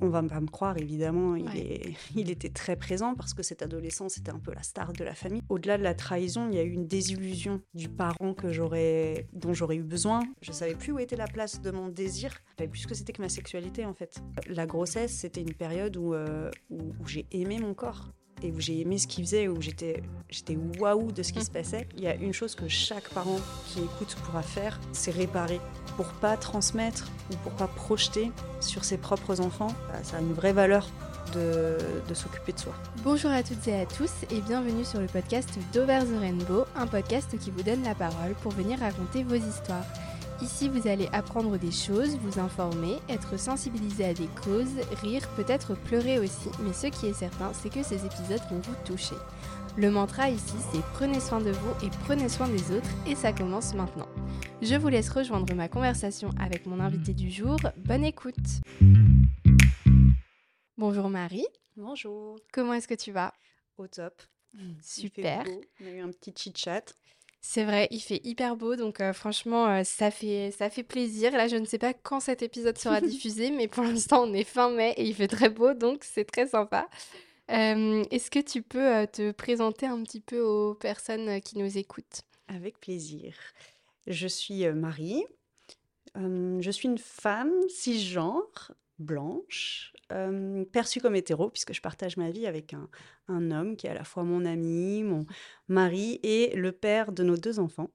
On va pas me croire, évidemment, il, est, il était très présent parce que cet adolescent, c'était un peu la star de la famille. Au-delà de la trahison, il y a eu une désillusion du parent que j'aurais, dont j'aurais eu besoin. Je savais plus où était la place de mon désir, plus ce que c'était que ma sexualité en fait. La grossesse, c'était une période où, euh, où j'ai aimé mon corps et où j'ai aimé ce qu'il faisait, où j'étais, j'étais waouh de ce qui se passait. Il y a une chose que chaque parent qui écoute pourra faire, c'est réparer pour pas transmettre ou pour pas projeter sur ses propres enfants. Bah, ça a une vraie valeur de, de s'occuper de soi. Bonjour à toutes et à tous et bienvenue sur le podcast d'Over the Rainbow, un podcast qui vous donne la parole pour venir raconter vos histoires. Ici, vous allez apprendre des choses, vous informer, être sensibilisé à des causes, rire, peut-être pleurer aussi, mais ce qui est certain, c'est que ces épisodes vont vous toucher. Le mantra ici, c'est prenez soin de vous et prenez soin des autres, et ça commence maintenant. Je vous laisse rejoindre ma conversation avec mon invité du jour. Bonne écoute Bonjour Marie. Bonjour. Comment est-ce que tu vas? Au top. Super. On a eu un petit chit-chat. C'est vrai, il fait hyper beau, donc euh, franchement, euh, ça, fait, ça fait plaisir. Là, je ne sais pas quand cet épisode sera diffusé, mais pour l'instant, on est fin mai et il fait très beau, donc c'est très sympa. Euh, est-ce que tu peux te présenter un petit peu aux personnes qui nous écoutent? Avec plaisir. Je suis Marie. je suis une femme cisgenre, blanche, euh, perçue comme hétéro, puisque je partage ma vie avec un, un, homme qui est à la fois mon ami, mon mari et le père de nos deux enfants.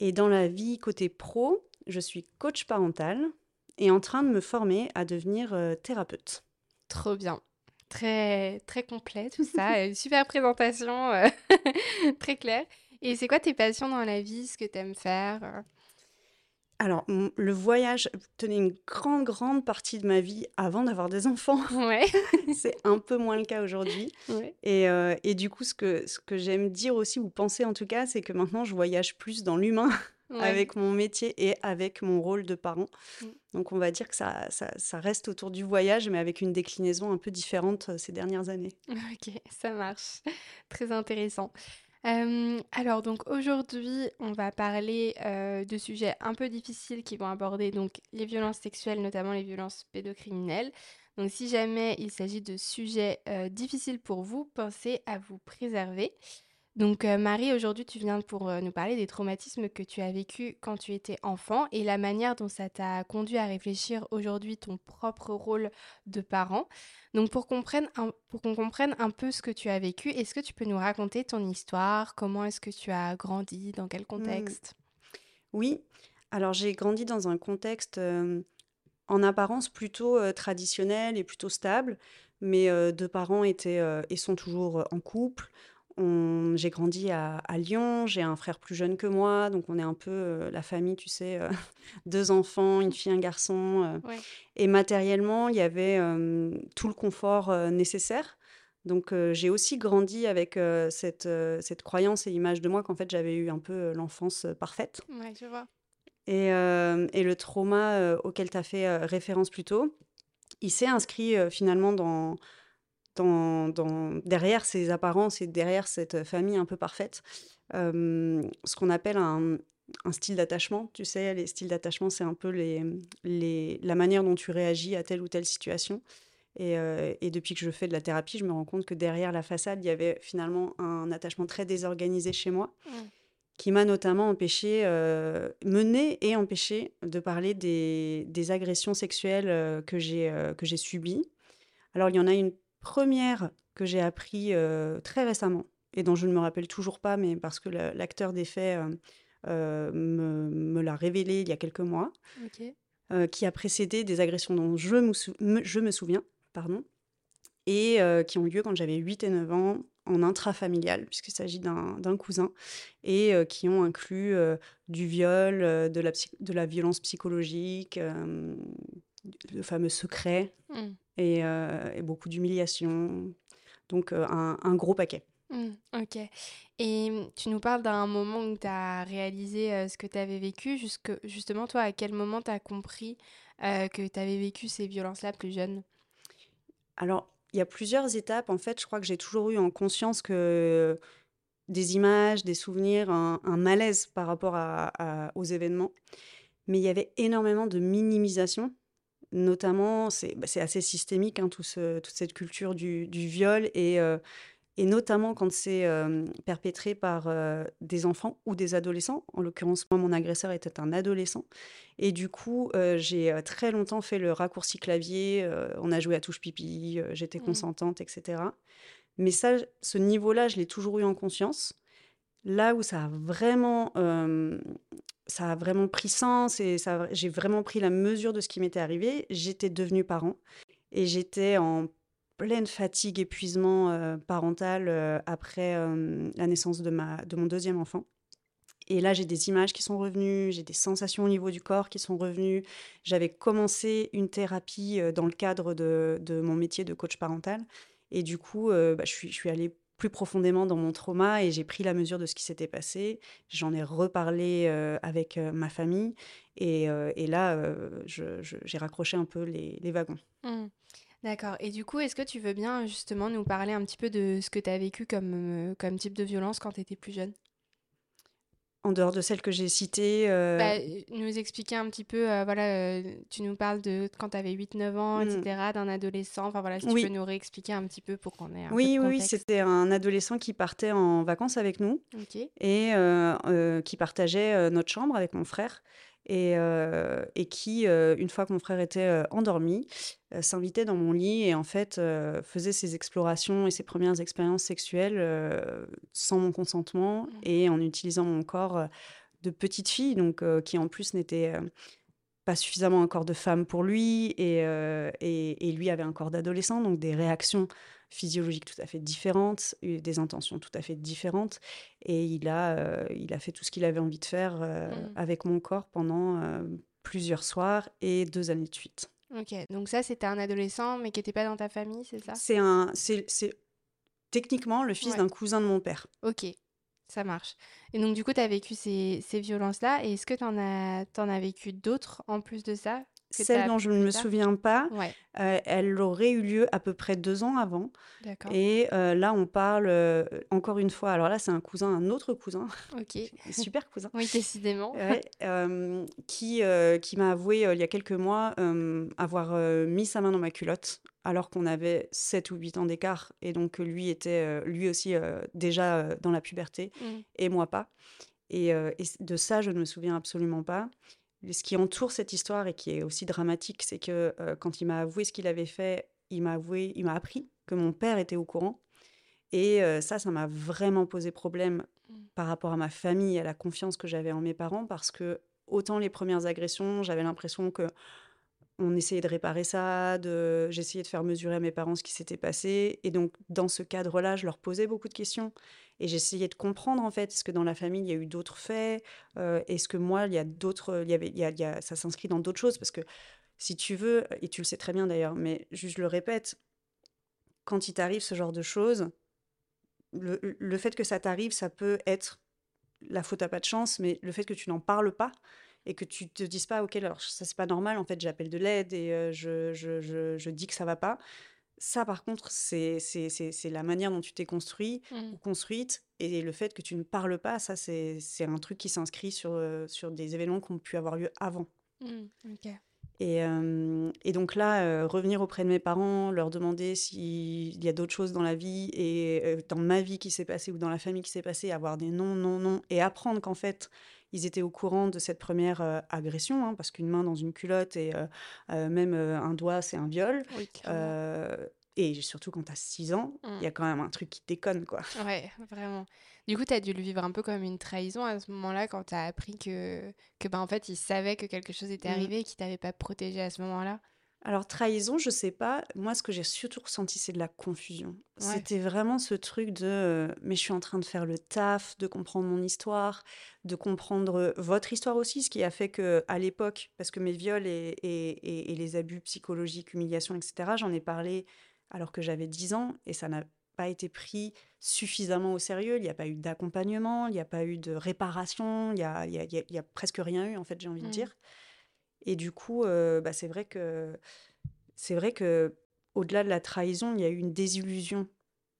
Et dans la vie côté pro, je suis coach parental et en train de me former à devenir euh, thérapeute. Trop bien. Très, très complet tout ça. Super présentation, euh, très claire. Et c'est quoi tes passions dans la vie, ce que tu aimes faire alors, le voyage tenait une grande, grande partie de ma vie avant d'avoir des enfants. Ouais. c'est un peu moins le cas aujourd'hui. Et, euh, et, du coup, ce que, ce que j'aime dire aussi, ou penser en tout cas, c'est que maintenant, je voyage plus dans l'humain avec mon métier et avec mon rôle de parent. Mm. Donc, on va dire que ça, ça, ça, reste autour du voyage, mais avec une déclinaison un peu différente euh, ces dernières années. Ok, ça marche. Très intéressant alors donc aujourd'hui, on va parler de sujets un peu difficiles qui vont aborder donc les violences sexuelles, notamment les violences pédocriminelles. Donc si jamais il s'agit de sujets difficiles pour vous, pensez à vous préserver. Donc Marie, aujourd'hui tu viens pour nous parler des traumatismes que tu as vécus quand tu étais enfant et la manière dont ça t'a conduit à réfléchir aujourd'hui ton propre rôle de parent. Donc pour qu'on comprenne, un peu ce que tu as vécu, est-ce que tu peux nous raconter ton histoire? Comment est-ce que tu as grandi? Dans quel mmh. contexte? Oui, alors j'ai grandi dans un contexte en apparence plutôt traditionnel et plutôt stable. Mes deux parents étaient et sont toujours en couple j'ai grandi à, Lyon, j'ai un frère plus jeune que moi, donc on est un peu euh, la famille, tu sais, euh, deux enfants, une fille, un garçon. Euh. Et matériellement, il y avait tout le confort nécessaire. Donc j'ai aussi grandi avec cette, cette croyance et image de moi qu'en fait j'avais eu un peu l'enfance parfaite. Ouais, je vois. Et, et le trauma auquel tu as fait référence plus tôt, il s'est inscrit finalement dans dans, derrière ces apparences et derrière cette famille un peu parfaite, ce qu'on appelle un, style d'attachement. Tu sais, les styles d'attachement, c'est un peu les, les, la manière dont tu réagis à telle ou telle situation. Et, et, depuis que je fais de la thérapie, je me rends compte que derrière la façade, il y avait finalement un attachement très désorganisé chez moi, mmh. qui m'a notamment empêché, mené et empêché de parler des, des agressions sexuelles que j'ai que j'ai subies. Alors, il y en a une première que j'ai appris très récemment et dont je ne me rappelle toujours pas, mais parce que l'acteur des faits me, me l'a révélé il y a quelques mois, qui a précédé des agressions dont je me, je me souviens, pardon, et qui ont lieu quand j'avais 8 et 9 ans en intrafamilial, puisqu'il s'agit d'un cousin, et qui ont inclus du viol, de, la de la violence psychologique, le fameux secret, mmh. Euh, et, beaucoup d'humiliation. Donc euh, un, gros paquet. Mmh, ok. Et mmh, tu nous parles d'un moment où tu as réalisé euh, ce que tu avais vécu. Jusque, justement, toi, à quel moment tu as compris que tu avais vécu ces violences-là plus jeune? Alors, il y a plusieurs étapes. En fait, je crois que j'ai toujours eu en conscience que des images, des souvenirs, un, malaise par rapport aux événements. Mais il y avait énormément de minimisation notamment, c'est bah, assez systémique, hein, tout ce- toute cette culture du, du viol, et, euh, et notamment quand c'est euh, perpétré par euh, des enfants ou des adolescents. En l'occurrence, moi, mon agresseur était un adolescent. Et du coup, j'ai très longtemps fait le raccourci clavier, on a joué à touche pipi, j'étais Mm. consentante, etc. Mais ça, ce niveau-là, je l'ai toujours eu en conscience. Là où ça a vraiment, euh, ça a vraiment pris sens et ça, j'ai vraiment pris la mesure de ce qui m'était arrivé, j'étais devenue parent et j'étais en pleine fatigue, épuisement euh, parental euh, après euh, la naissance de, mon deuxième enfant. Et là, j'ai des images qui sont revenues, j'ai des sensations au niveau du corps qui sont revenues. J'avais commencé une thérapie dans le cadre de, mon métier de coach parental. Et du coup, bah, suis, je suis allée plus profondément dans mon trauma et j'ai pris la mesure de ce qui s'était passé. J'en ai reparlé euh, avec euh, ma famille. Et, euh, là, j'ai raccroché un peu les, wagons. Mm. D'accord. Et du coup, est-ce que tu veux bien justement nous parler un petit peu de ce que tu as vécu comme, comme type de violence quand tu étais plus jeune? En dehors de celles que j'ai citées, euh, Bah, nous expliquer un petit peu, euh, voilà, euh, tu nous parles de quand tu avais 8-9 ans, etc., d'un adolescent. Enfin voilà, si tu peux oui, nous réexpliquer un petit peu pour qu'on ait un peu de oui, oui, oui, c'était un adolescent qui partait en vacances avec nous. Et euh, qui partageait notre chambre avec mon frère et, euh, et qui, euh, une fois que mon frère était euh, endormi, s'invitait dans mon lit et en fait faisait ses explorations et ses premières expériences sexuelles sans mon consentement Mm. et en utilisant mon corps de petite fille, donc qui en plus n'était pas suffisamment un corps de femme pour lui et, et, et lui avait un corps d'adolescent, donc des réactions physiologiques tout à fait différentes, des intentions tout à fait différentes. Et il a, euh, il a fait tout ce qu'il avait envie de faire euh, Mm. avec mon corps pendant euh, plusieurs soirs et deux années de suite. Ok. Donc ça, c'était un adolescent, mais qui n'était pas dans ta famille, c'est ça? C'est un, c'est, techniquement le fils Ouais. d'un cousin de mon père. Ok. Ça marche. Et donc, du coup, tu as vécu ces, ces violences-là. Et est-ce que tu en as, vécu d'autres en plus de ça? Celle dont je ne me tard? souviens pas, Ouais, euh, elle aurait eu lieu à peu près deux ans avant. Et euh, là, on parle euh, encore une fois. Alors là, c'est un cousin, un autre cousin, Ok. super cousin, Oui, décidément. qui, qui m'a avoué il y a quelques mois avoir mis sa main dans ma culotte alors qu'on avait 7 ou 8 ans d'écart et donc lui était lui aussi déjà dans la puberté Mm. et moi pas. Et, de ça, je ne me souviens absolument pas. Ce qui entoure cette histoire et qui est aussi dramatique, c'est que euh, quand il m'a avoué ce qu'il avait fait, il m'a avoué, il m'a appris que mon père était au courant. Et euh, ça, ça m'a vraiment posé problème Mm. par rapport à ma famille à la confiance que j'avais en mes parents, parce que autant les premières agressions, j'avais l'impression que on essayait de réparer ça, de... j'essayais de faire mesurer à mes parents ce qui s'était passé. Et donc, dans ce cadre-là, je leur posais beaucoup de questions. Et j'essayais de comprendre, en fait, est-ce que dans la famille, il y a eu d'autres faits Euh, Est-ce que moi, il y a d'autres... Il y avait, il y a, ça s'inscrit dans d'autres choses? Parce que, si tu veux, et tu le sais très bien d'ailleurs, mais juste je le répète, quand il t'arrive ce genre de choses, le, le fait que ça t'arrive, ça peut être la faute à pas de chance, mais le fait que tu n'en parles pas et que tu te dises pas, ok, alors ça c'est pas normal, en fait j'appelle de l'aide et euh, je, je, je, je dis que ça va pas. Ça par contre, c'est c'est c'est- c'est la manière dont tu t'es construit Mm. ou construite et le fait que tu ne parles pas, ça c'est c'est un truc qui s'inscrit sur, sur des événements qui ont pu avoir lieu avant. Mm. Ok. Et, euh, et donc là, euh, revenir auprès de mes parents, leur demander s'il y a d'autres choses dans la vie et euh, dans ma vie qui s'est passée ou dans la famille qui s'est passée, avoir des non, non, non, et apprendre qu'en fait, ils étaient au courant de cette première euh, agression, hein, parce qu'une main dans une culotte et euh, euh, même un doigt, c'est un viol. Oui, et surtout quand t'as 6 ans, il y a quand même un truc qui déconne, quoi. Ouais, vraiment. Du coup, tu as dû le vivre un peu comme une trahison à ce moment-là quand tu as appris que, que ben, en fait, il savait que quelque chose était Mm. arrivé et qu'il t'avait pas protégé à ce moment-là. Alors, trahison, je sais pas. Moi, ce que j'ai surtout ressenti, c'est de la confusion. Ouais. C'était vraiment ce truc de euh, mais je suis en train de faire le taf, de comprendre mon histoire, de comprendre euh, votre histoire aussi, ce qui a fait que à l'époque, parce que mes viols et, et- et- et les abus psychologiques, humiliations, etc., j'en ai parlé alors que j'avais 10 ans et ça n'a pas été pris suffisamment au sérieux. Il n'y a pas eu d'accompagnement, il n'y a pas eu de réparation, il y a, y a- y a- il y a presque rien eu, en fait, j'ai envie de Mm. dire. Et du coup, euh, bah, c'est vrai que c'est vrai que au-delà de la trahison, il y a eu une désillusion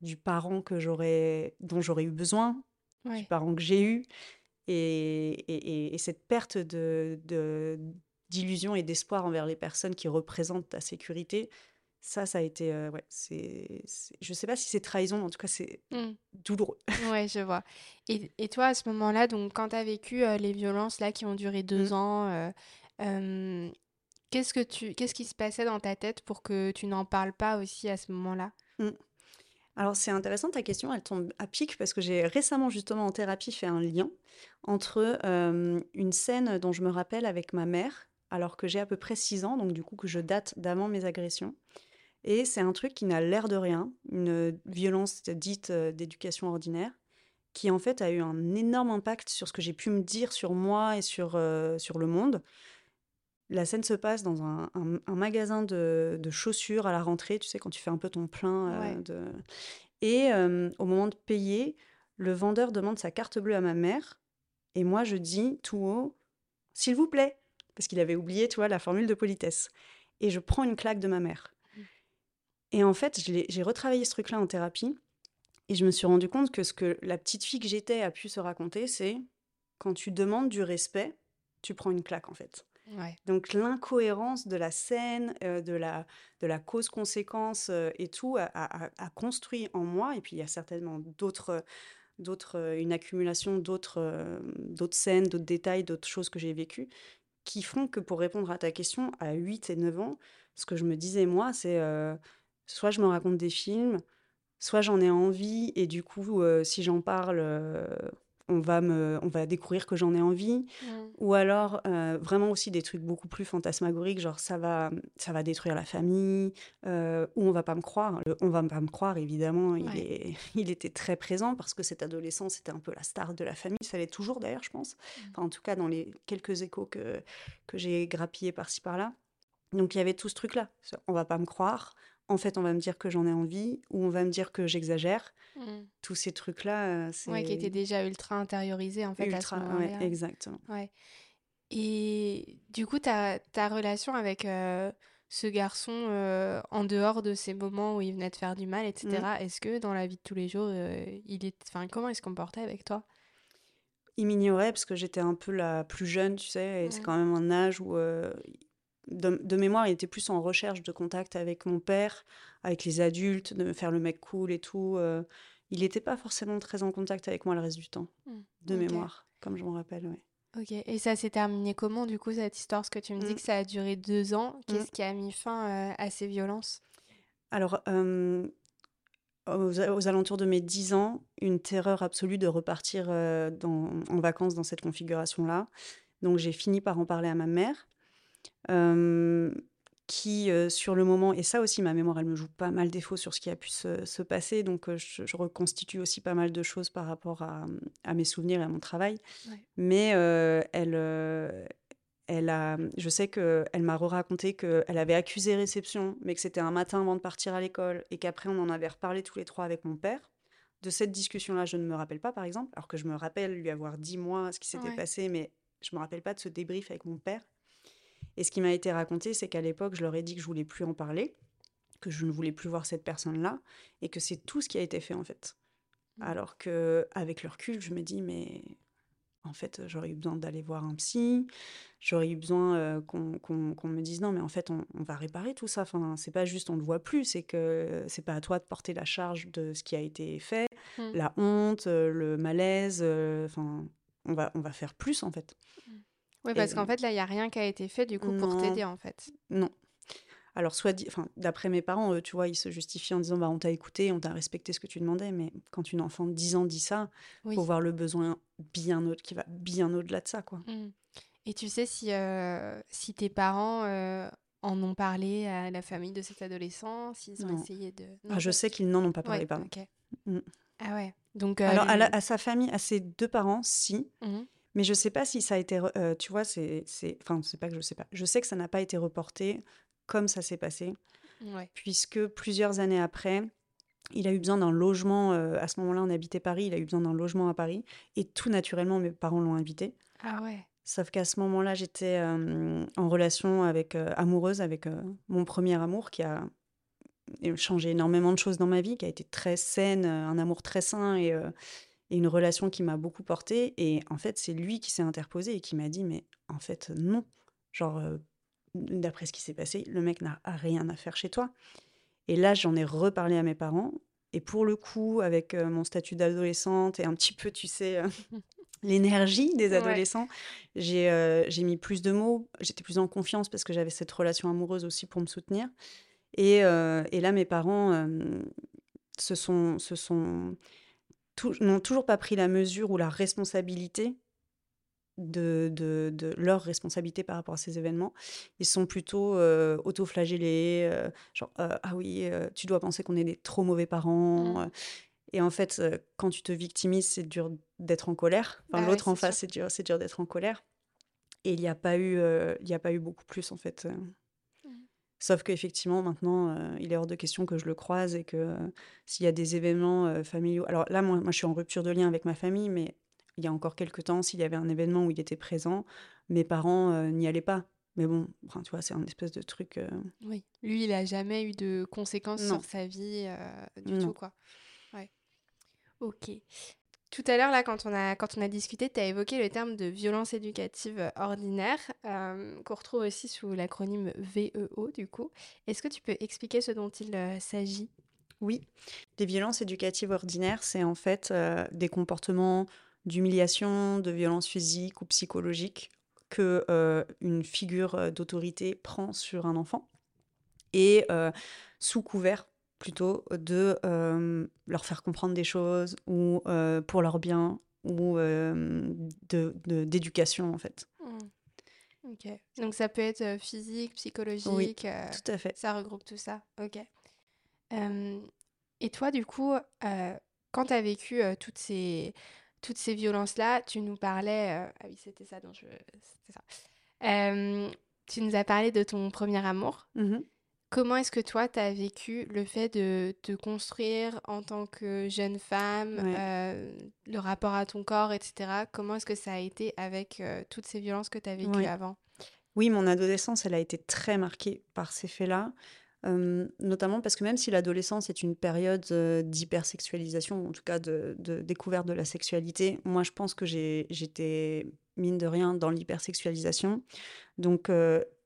du parent que j'aurais, dont j'aurais eu besoin, du parent que j'ai eu, et, et- et- et cette perte de, de, d'illusion et d'espoir envers les personnes qui représentent ta sécurité, ça, ça a été, euh, ouais, c'est, c'est- je sais pas si c'est trahison, mais en tout cas, c'est Mmh. douloureux. Ouais, je vois. Et, et toi, à ce moment-là, donc quand tu as vécu euh, les violences là qui ont duré deux Mm. ans, euh, qu'est-ce que tu, qu'est-ce qui se passait dans ta tête pour que tu n'en parles pas aussi à ce moment-là? Mm. Alors, c'est intéressant ta question, elle tombe à pic parce que j'ai récemment, justement, en thérapie, fait un lien entre une scène dont je me rappelle avec ma mère, alors que j'ai à peu près 6 ans, donc du coup que je date d'avant mes agressions. Et c'est un truc qui n'a l'air de rien, une violence dite d'éducation ordinaire, qui en fait a eu un énorme impact sur ce que j'ai pu me dire sur moi et sur, sur le monde. La scène se passe dans un, un- un magasin de, de chaussures à la rentrée, tu sais, quand tu fais un peu ton plein euh, Ouais. de... Et au moment de payer, le vendeur demande sa carte bleue à ma mère, et moi je dis tout haut, s'il vous plaît, parce qu'il avait oublié, tu vois, la formule de politesse. Et je prends une claque de ma mère. Et en fait, j'ai retravaillé ce truc-là en thérapie, et je me suis rendu compte que ce que la petite fille que j'étais a pu se raconter, c'est quand tu demandes du respect, tu prends une claque en fait. Donc l'incohérence de la scène, de la, de la cause-conséquence et tout a, construit en moi, et puis il y a certainement d'autres, d'autres, une accumulation d'autres, d'autres scènes, d'autres détails, d'autres choses que j'ai vécues, qui font que pour répondre à ta question, à 8 et 9 ans, ce que je me disais moi, c'est soit je me raconte des films, soit j'en ai envie, et du coup, si j'en parle, on va me, on va découvrir que j'en ai envie. Mm. Ou alors, euh, vraiment aussi des trucs beaucoup plus fantasmagoriques, genre ça va, ça va détruire la famille, euh, ou on va pas me croire. Le on va pas me croire, évidemment, il, est, il était très présent parce que cet adolescent, c'était un peu la star de la famille. Ça l'est toujours d'ailleurs, je pense. Enfin, en tout cas, dans les quelques échos que, que j'ai grappillés par-ci par-là. Donc il y avait tout ce truc-là. On va pas me croire. En fait, on va me dire que j'en ai envie, ou on va me dire que j'exagère. Mm. Tous ces trucs-là, euh, Ouais, qui était c'est déjà ultra intériorisé en fait à ce ultra. Ouais, exactement. Ouais. Et du coup, ta, ta relation avec euh, ce garçon euh, en dehors de ces moments où il venait te faire du mal, etc., Mm. est-ce que dans la vie de tous les jours, euh, il est... enfin, comment il se comportait avec toi? Il m'ignorait parce que j'étais un peu la plus jeune, tu sais, et c'est quand même un âge où, euh, de, de mémoire, il était plus en recherche de contact avec mon père, avec les adultes, de me faire le mec cool et tout. euh, il n'était pas forcément très en contact avec moi le reste du temps, Mm. de mémoire, comme je m'en rappelle, ouais. Ok. Et ça s'est terminé comment du coup cette histoire? Parce que tu me dis Mm. que ça a duré deux ans. Mm. Qu'est-ce qui a mis fin euh, à ces violences? Alors, euh, aux, aux alentours de mes 10 ans, une terreur absolue de repartir dans- en vacances dans cette configuration-là. Donc, j'ai fini par en parler à ma mère. Qui, euh, sur le moment, et ça aussi, ma mémoire, elle me joue pas mal défaut sur ce qui a pu se, se passer, donc euh, je, je reconstitue aussi pas mal de choses par rapport à, à mes souvenirs et à mon travail. Ouais. Mais euh, elle, elle a, je sais qu'elle m'a raconté qu'elle avait accusé réception, mais que c'était un matin avant de partir à l'école, et qu'après on en avait reparlé tous les trois avec mon père. De cette discussion-là, je ne me rappelle pas, par exemple, alors que je me rappelle lui avoir dit, moi, ce qui s'était Ouais. passé, mais je me rappelle pas de ce débrief avec mon père. Et ce qui m'a été raconté, c'est qu'à l'époque, je leur ai dit que je voulais plus en parler, que je ne voulais plus voir cette personne-là, et que c'est tout ce qui a été fait en fait. Mm. Alors que avec le recul, je me dis mais en fait, j'aurais eu besoin d'aller voir un psy, j'aurais eu besoin euh, qu'on me dise non mais en fait on, on va réparer tout ça. Enfin, c'est pas juste on le voit plus, c'est que c'est pas à toi de porter la charge de ce qui a été fait, Mm. la honte, euh, le malaise. euh, Enfin, on va on va faire plus en fait. Oui, Et parce qu'en fait, là, il n'y a rien qui a été fait du coup pour t'aider en fait. non. Alors, soit dit, enfin, d'après mes parents, eux, tu vois, ils se justifient en disant bah, on t'a écouté, on t'a respecté ce que tu demandais, mais quand une enfant de 10 ans dit ça, Oui. faut voir le besoin bien autre qui va bien au-delà de ça, quoi. Mm. Et tu sais si, euh, si tes parents euh, en ont parlé à la famille de cet adolescent, s'ils ont Non. essayé de... Ah, je sais qu'ils n'en ont pas parlé, Ouais, pardon. ok. Mm. Ah ouais. Donc, euh, Alors, à, la- lui... à sa famille, à ses deux parents, si, Mhm. Mais je sais pas si ça a été, euh, tu vois, c'est, c'est, enfin, c'est pas que je sais pas. Je sais que ça n'a pas été reporté comme ça s'est passé, Ouais. puisque plusieurs années après, il a eu besoin d'un logement. euh, à ce moment-là, on habitait Paris. Il a eu besoin d'un logement à Paris, et tout naturellement, mes parents l'ont invité. Ah ouais. Sauf qu'à ce moment-là, j'étais euh, en relation avec amoureuse avec mon premier amour qui a changé énormément de choses dans ma vie, qui a été très saine, un amour très sain et, et une relation qui m'a beaucoup portée. Et en fait, c'est lui qui s'est interposé et qui m'a dit, mais en fait, non, Genre, d'après ce qui s'est passé, le mec n'a rien à faire chez toi. Et là, j'en ai reparlé à mes parents. Et pour le coup, avec mon statut d'adolescente et un petit peu, tu sais, l'énergie des adolescents, j'ai mis plus de mots. J'étais plus en confiance parce que j'avais cette relation amoureuse aussi pour me soutenir. Et, et là, mes parents se sont, se sont n'ont toujours pas pris la mesure ou la responsabilité de, de, de, leur responsabilité par rapport à ces événements. Ils sont plutôt euh, autoflagellés, euh, genre euh, ah oui, tu dois penser qu'on est des trop mauvais parents. Mmh. Et en fait, quand tu te victimises, c'est dur d'être en colère. Enfin, bah l'autre en face, c'est dur, c'est dur d'être en colère. Et il n'y a pas eu, il a pas eu beaucoup plus en fait. Sauf qu'effectivement, maintenant, il est hors de question que je le croise et que s'il y a des événements familiaux. Alors là, moi, moi, je suis en rupture de lien avec ma famille, mais il y a encore quelques temps, s'il y avait un événement où il était présent, mes parents euh, n'y allaient pas. Mais bon, enfin, tu vois, c'est un espèce de truc. Euh, oui, lui, il a jamais eu de conséquences sur sa vie euh, du tout, quoi. Ouais. Ok. Tout à l'heure, là, quand on a, discuté, tu as évoqué le terme de violence éducative ordinaire, qu'on retrouve aussi sous l'acronyme VEO, du coup. Est-ce que tu peux expliquer ce dont il s'agit? Oui. Les violences éducatives ordinaires, c'est en fait des comportements d'humiliation, de violence physique ou psychologique que euh, une figure euh, d'autorité prend sur un enfant et euh, sous couvert plutôt de leur faire comprendre des choses ou pour leur bien ou d'éducation en fait. Mmh. Ok. Donc ça peut être physique, psychologique. Oui, tout à fait. Ça regroupe tout ça. Ok. et toi, du coup, quand tu as vécu toutes ces toutes ces violences-là, tu nous parlais. Euh, ah oui, c'était ça dont je. C'était ça. Euh, tu nous as parlé de ton premier amour. Mmh Comment est-ce que toi, tu as vécu le fait de te construire en tant que jeune femme, euh, le rapport à ton corps, etc. Comment est-ce que ça a été avec toutes ces violences que tu as vécues avant? Oui, mon adolescence, elle a été très marquée par ces faits-là notamment parce que même si l'adolescence est une période d'hypersexualisation, en tout cas de, découverte de la sexualité, moi je pense que j'étais mine de rien dans l'hypersexualisation. Donc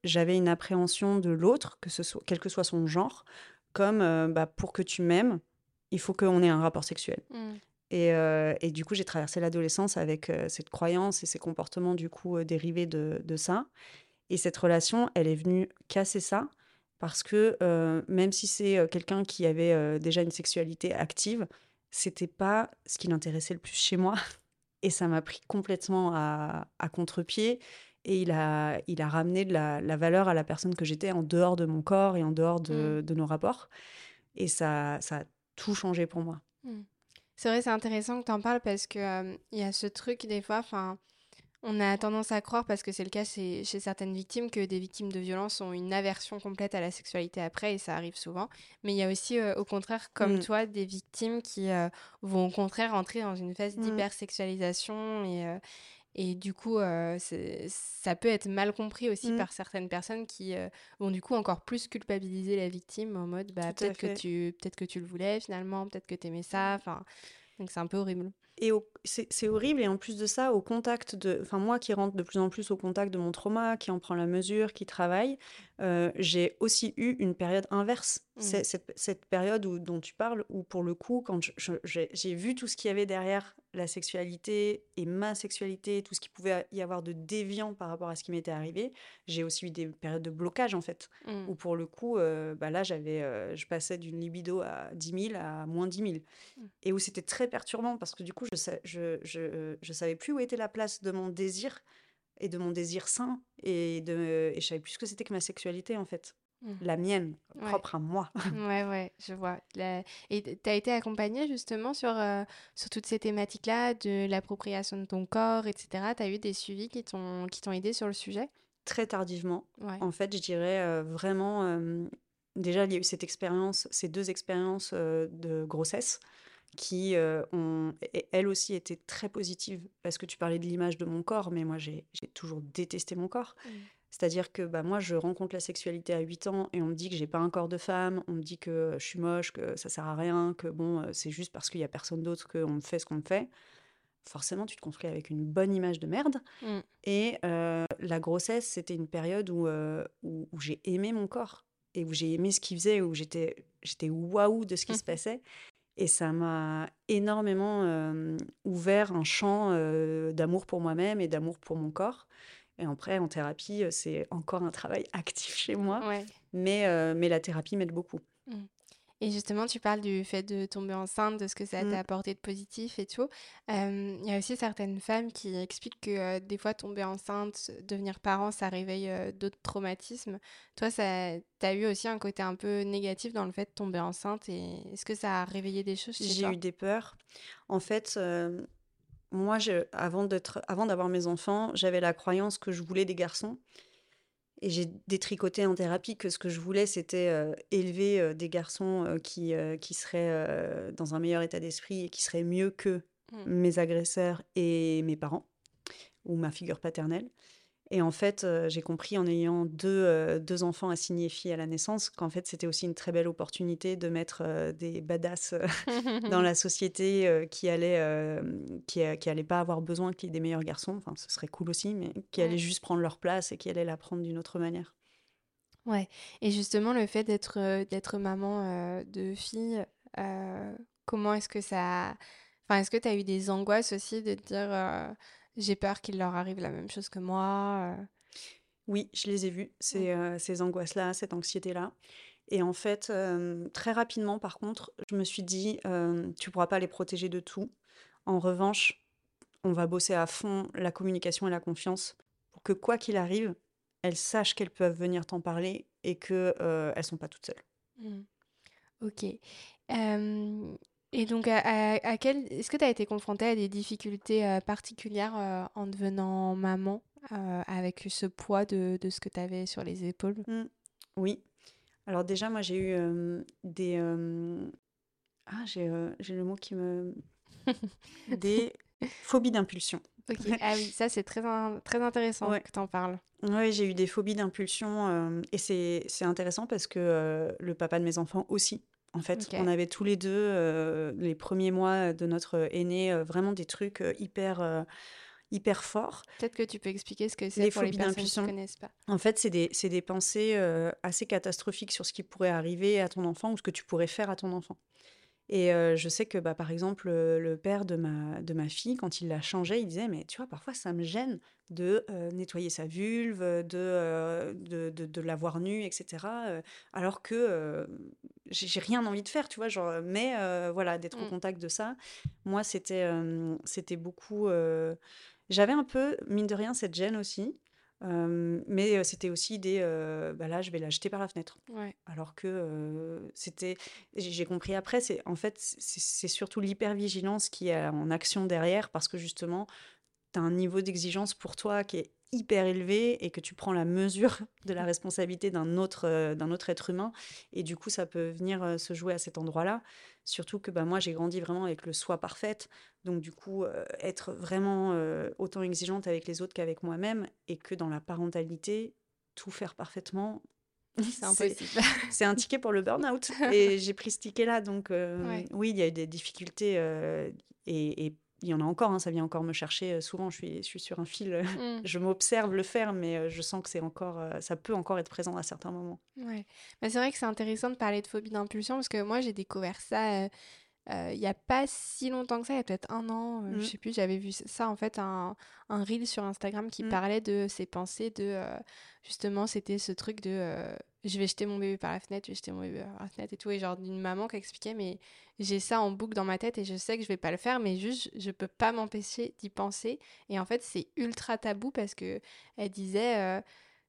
j'avais une appréhension de l'autre, que ce soit, quel que soit son genre, comme bah, pour que tu m'aimes, il faut qu'on ait un rapport sexuel. Mmh. Et, et, du coup, j'ai traversé l'adolescence avec cette croyance et ces comportements du coup dérivés de, de, ça. Et cette relation, elle est venue casser ça parce que même si c'est quelqu'un qui avait déjà une sexualité active, c'était pas ce qui l'intéressait le plus chez moi. Et ça m'a pris complètement à, contre-pied. Et il a, il a ramené de la, valeur à la personne que j'étais en dehors de mon corps et en dehors de, mmh. nos rapports. Et ça, ça a tout changé pour moi. Mmh. C'est vrai, c'est intéressant que tu en parles parce qu'il il y a ce truc des fois, enfin on a tendance à croire, parce que c'est le cas chez, certaines victimes, que des victimes de violence ont une aversion complète à la sexualité après, et ça arrive souvent. Mais il y a aussi, euh, au contraire, comme mm. toi, des victimes qui euh, vont au contraire entrer dans une phase mm. d'hypersexualisation et, euh, et du coup, ça peut être mal compris aussi mm. par certaines personnes qui vont du coup encore plus culpabiliser la victime en mode bah, peut-être que, tu, peut que tu le voulais finalement, peut-être que tu aimais ça. Enfin, donc c'est un peu horrible. Et c'est horrible, et en plus de ça, au contact de. Enfin, moi qui rentre de plus en plus au contact de mon trauma, qui en prend la mesure, qui travaille, euh, j'ai aussi eu une période inverse. Mmh. Cette, cette, période où, dont tu parles, où pour le coup, quand j'ai vu tout ce qu'il y avait derrière la sexualité et ma sexualité, tout ce qu'il pouvait y avoir de déviant par rapport à ce qui m'était arrivé, j'ai aussi eu des périodes de blocage en fait, mmh. où pour le coup, euh, bah là, j'avais, euh, je passais d'une libido à 10 000 à moins 10 000. Mmh. Et où c'était très perturbant parce que du coup, je, je, je, je savais plus où était la place de mon désir et de mon désir sain et de et je savais plus ce que c'était que ma sexualité en fait. Mmh. la mienne propre à moi. Ouais ouais je vois. Et tu as été accompagnée justement sur euh, sur toutes ces thématiques là de l'appropriation de ton corps etc tu as eu des suivis qui t'ont aidé sur le sujet? Très tardivement. En fait je dirais euh, vraiment euh, déjà il y a eu cette expérience ces deux expériences de grossesse qui euh, ont, elle aussi, été très positive. Parce que tu parlais de l'image de mon corps, mais moi, j'ai toujours détesté mon corps. Mmh. C'est-à-dire que bah, moi, je rencontre la sexualité à 8 ans et on me dit que j'ai pas un corps de femme, on me dit que je suis moche, que ça sert à rien, que bon, euh, c'est juste parce qu'il y a personne d'autre qu'on me fait ce qu'on me fait. forcément, tu te construis avec une bonne image de merde. Mmh. Et la grossesse, c'était une période où, où, où j'ai aimé mon corps et où j'ai aimé ce qu'il faisait, où j'étais j'étais waouh de ce qui se passait. Et ça m'a énormément ouvert un champ d'amour pour moi-même et d'amour pour mon corps. Et après, en thérapie, c'est encore un travail actif chez moi. Ouais. Mais, mais la thérapie m'aide beaucoup. Mmh. Et justement, tu parles du fait de tomber enceinte, de ce que ça t'a apporté de positif et tout. Euh, Il y a aussi certaines femmes qui expliquent que euh, des fois, tomber enceinte, devenir parent, ça réveille euh, d'autres traumatismes. Toi, ça, t'as eu aussi un côté un peu négatif dans le fait de tomber enceinte. Et est-ce que ça a réveillé des choses chez J'ai eu des peurs. En fait, moi, je, avant d'être, avant d'avoir mes enfants, j'avais la croyance que je voulais des garçons. Et j'ai détricoté en thérapie que ce que je voulais, c'était euh, élever euh, des garçons euh, qui, qui seraient dans un meilleur état d'esprit et qui seraient mieux que Mm. mes agresseurs et mes parents ou ma figure paternelle. Et en fait, euh, j'ai compris en ayant deux, euh, deux enfants assignés filles à la naissance qu'en fait, c'était aussi une très belle opportunité de mettre euh, des badass dans la société qui allait euh, qui, qui allait pas avoir besoin qu'il y ait des meilleurs garçons. Enfin, ce serait cool aussi, mais qui Ouais. allaient juste prendre leur place et qui allaient la prendre d'une autre manière. Ouais. Et justement, le fait d'être d'être maman de fille, euh, comment est-ce que ça... Enfin, est-ce que tu as eu des angoisses aussi de te dire j'ai peur qu'il leur arrive la même chose que moi euh. Oui, je les ai vus, ces, euh, ces angoisses-là, cette anxiété-là. Et en fait, euh, très rapidement, par contre, je me suis dit, euh, tu pourras pas les protéger de tout. En revanche, on va bosser à fond la communication et la confiance pour que quoi qu'il arrive, elles sachent qu'elles peuvent venir t'en parler et que euh, elles sont pas toutes seules. Mm. Ok. Et donc, à, à- à quel... est-ce que tu as été confrontée à des difficultés euh, particulières euh, en devenant maman, euh, avec ce poids de, de ce que tu avais sur les épaules? Mm. Oui. Alors déjà, moi, j'ai eu euh, des... euh, Ah, j'ai euh, j'ai le mot qui me... Des phobies d'impulsion. Ok. Ah oui, ça c'est très, in- très intéressant Ouais. que tu en parles. Oui, j'ai eu des phobies d'impulsion euh, et c'est c'est intéressant parce que euh, le papa de mes enfants aussi. En fait, on avait tous les deux euh, les premiers mois de notre aîné euh, vraiment des trucs euh, hyper euh, hyper forts. Peut-être que tu peux expliquer ce que c'est pour les personnes qui ne connaissent pas. En fait, c'est des c'est des pensées euh, assez catastrophiques sur ce qui pourrait arriver à ton enfant ou ce que tu pourrais faire à ton enfant. Et euh, je sais que, bah, par exemple, le, père de ma, de ma fille, quand il l'a changé, il disait, mais tu vois, parfois, ça me gêne de euh, nettoyer sa vulve, de, euh, de, de, de la voir nue, etc. alors que j'ai rien envie de faire, tu vois, genre, mais voilà, d'être au Mm. contact de ça, moi, c'était c'était beaucoup... J'avais un peu, mine de rien, cette gêne aussi. Euh, mais c'était aussi des, euh, bah là, je vais la jeter par la fenêtre. Ouais. Alors que euh, c'était, j'ai compris après, c'est en fait c'est surtout l'hypervigilance qui est en action derrière parce que justement, tu as un niveau d'exigence pour toi qui est hyper élevé et que tu prends la mesure de la responsabilité d'un autre, d'un autre être humain et du coup ça peut venir se jouer à cet endroit-là. Surtout que bah, moi j'ai grandi vraiment avec le soi parfaite, donc du coup euh, être vraiment euh, autant exigeante avec les autres qu'avec moi-même et que dans la parentalité, tout faire parfaitement, C'est impossible. c'est un ticket pour le burn-out. Et j'ai pris ce ticket-là. Donc, euh, Ouais. oui, il y a eu des difficultés. et, et il y en a encore. hein, ça vient encore me chercher euh, souvent. Je suis, je suis sur un fil. euh, Mm. Je m'observe le faire, mais euh, je sens que c'est encore, ça peut encore être présent à certains moments. Ouais. Bah, c'est vrai que c'est intéressant de parler de phobie d'impulsion parce que moi j'ai découvert ça il y a pas si longtemps que ça, il y a peut-être un an, euh, je Mm. sais plus, j'avais vu ça en fait, un, un reel sur Instagram qui Mm. parlait de ces pensées de euh, justement c'était ce truc de euh, je vais jeter mon bébé par la fenêtre, je vais jeter mon bébé par la fenêtre et tout, et genre d'une maman qui expliquait mais j'ai ça en boucle dans ma tête et je sais que je vais pas le faire, mais juste je peux pas m'empêcher d'y penser. Et en fait c'est ultra tabou parce que elle disait euh,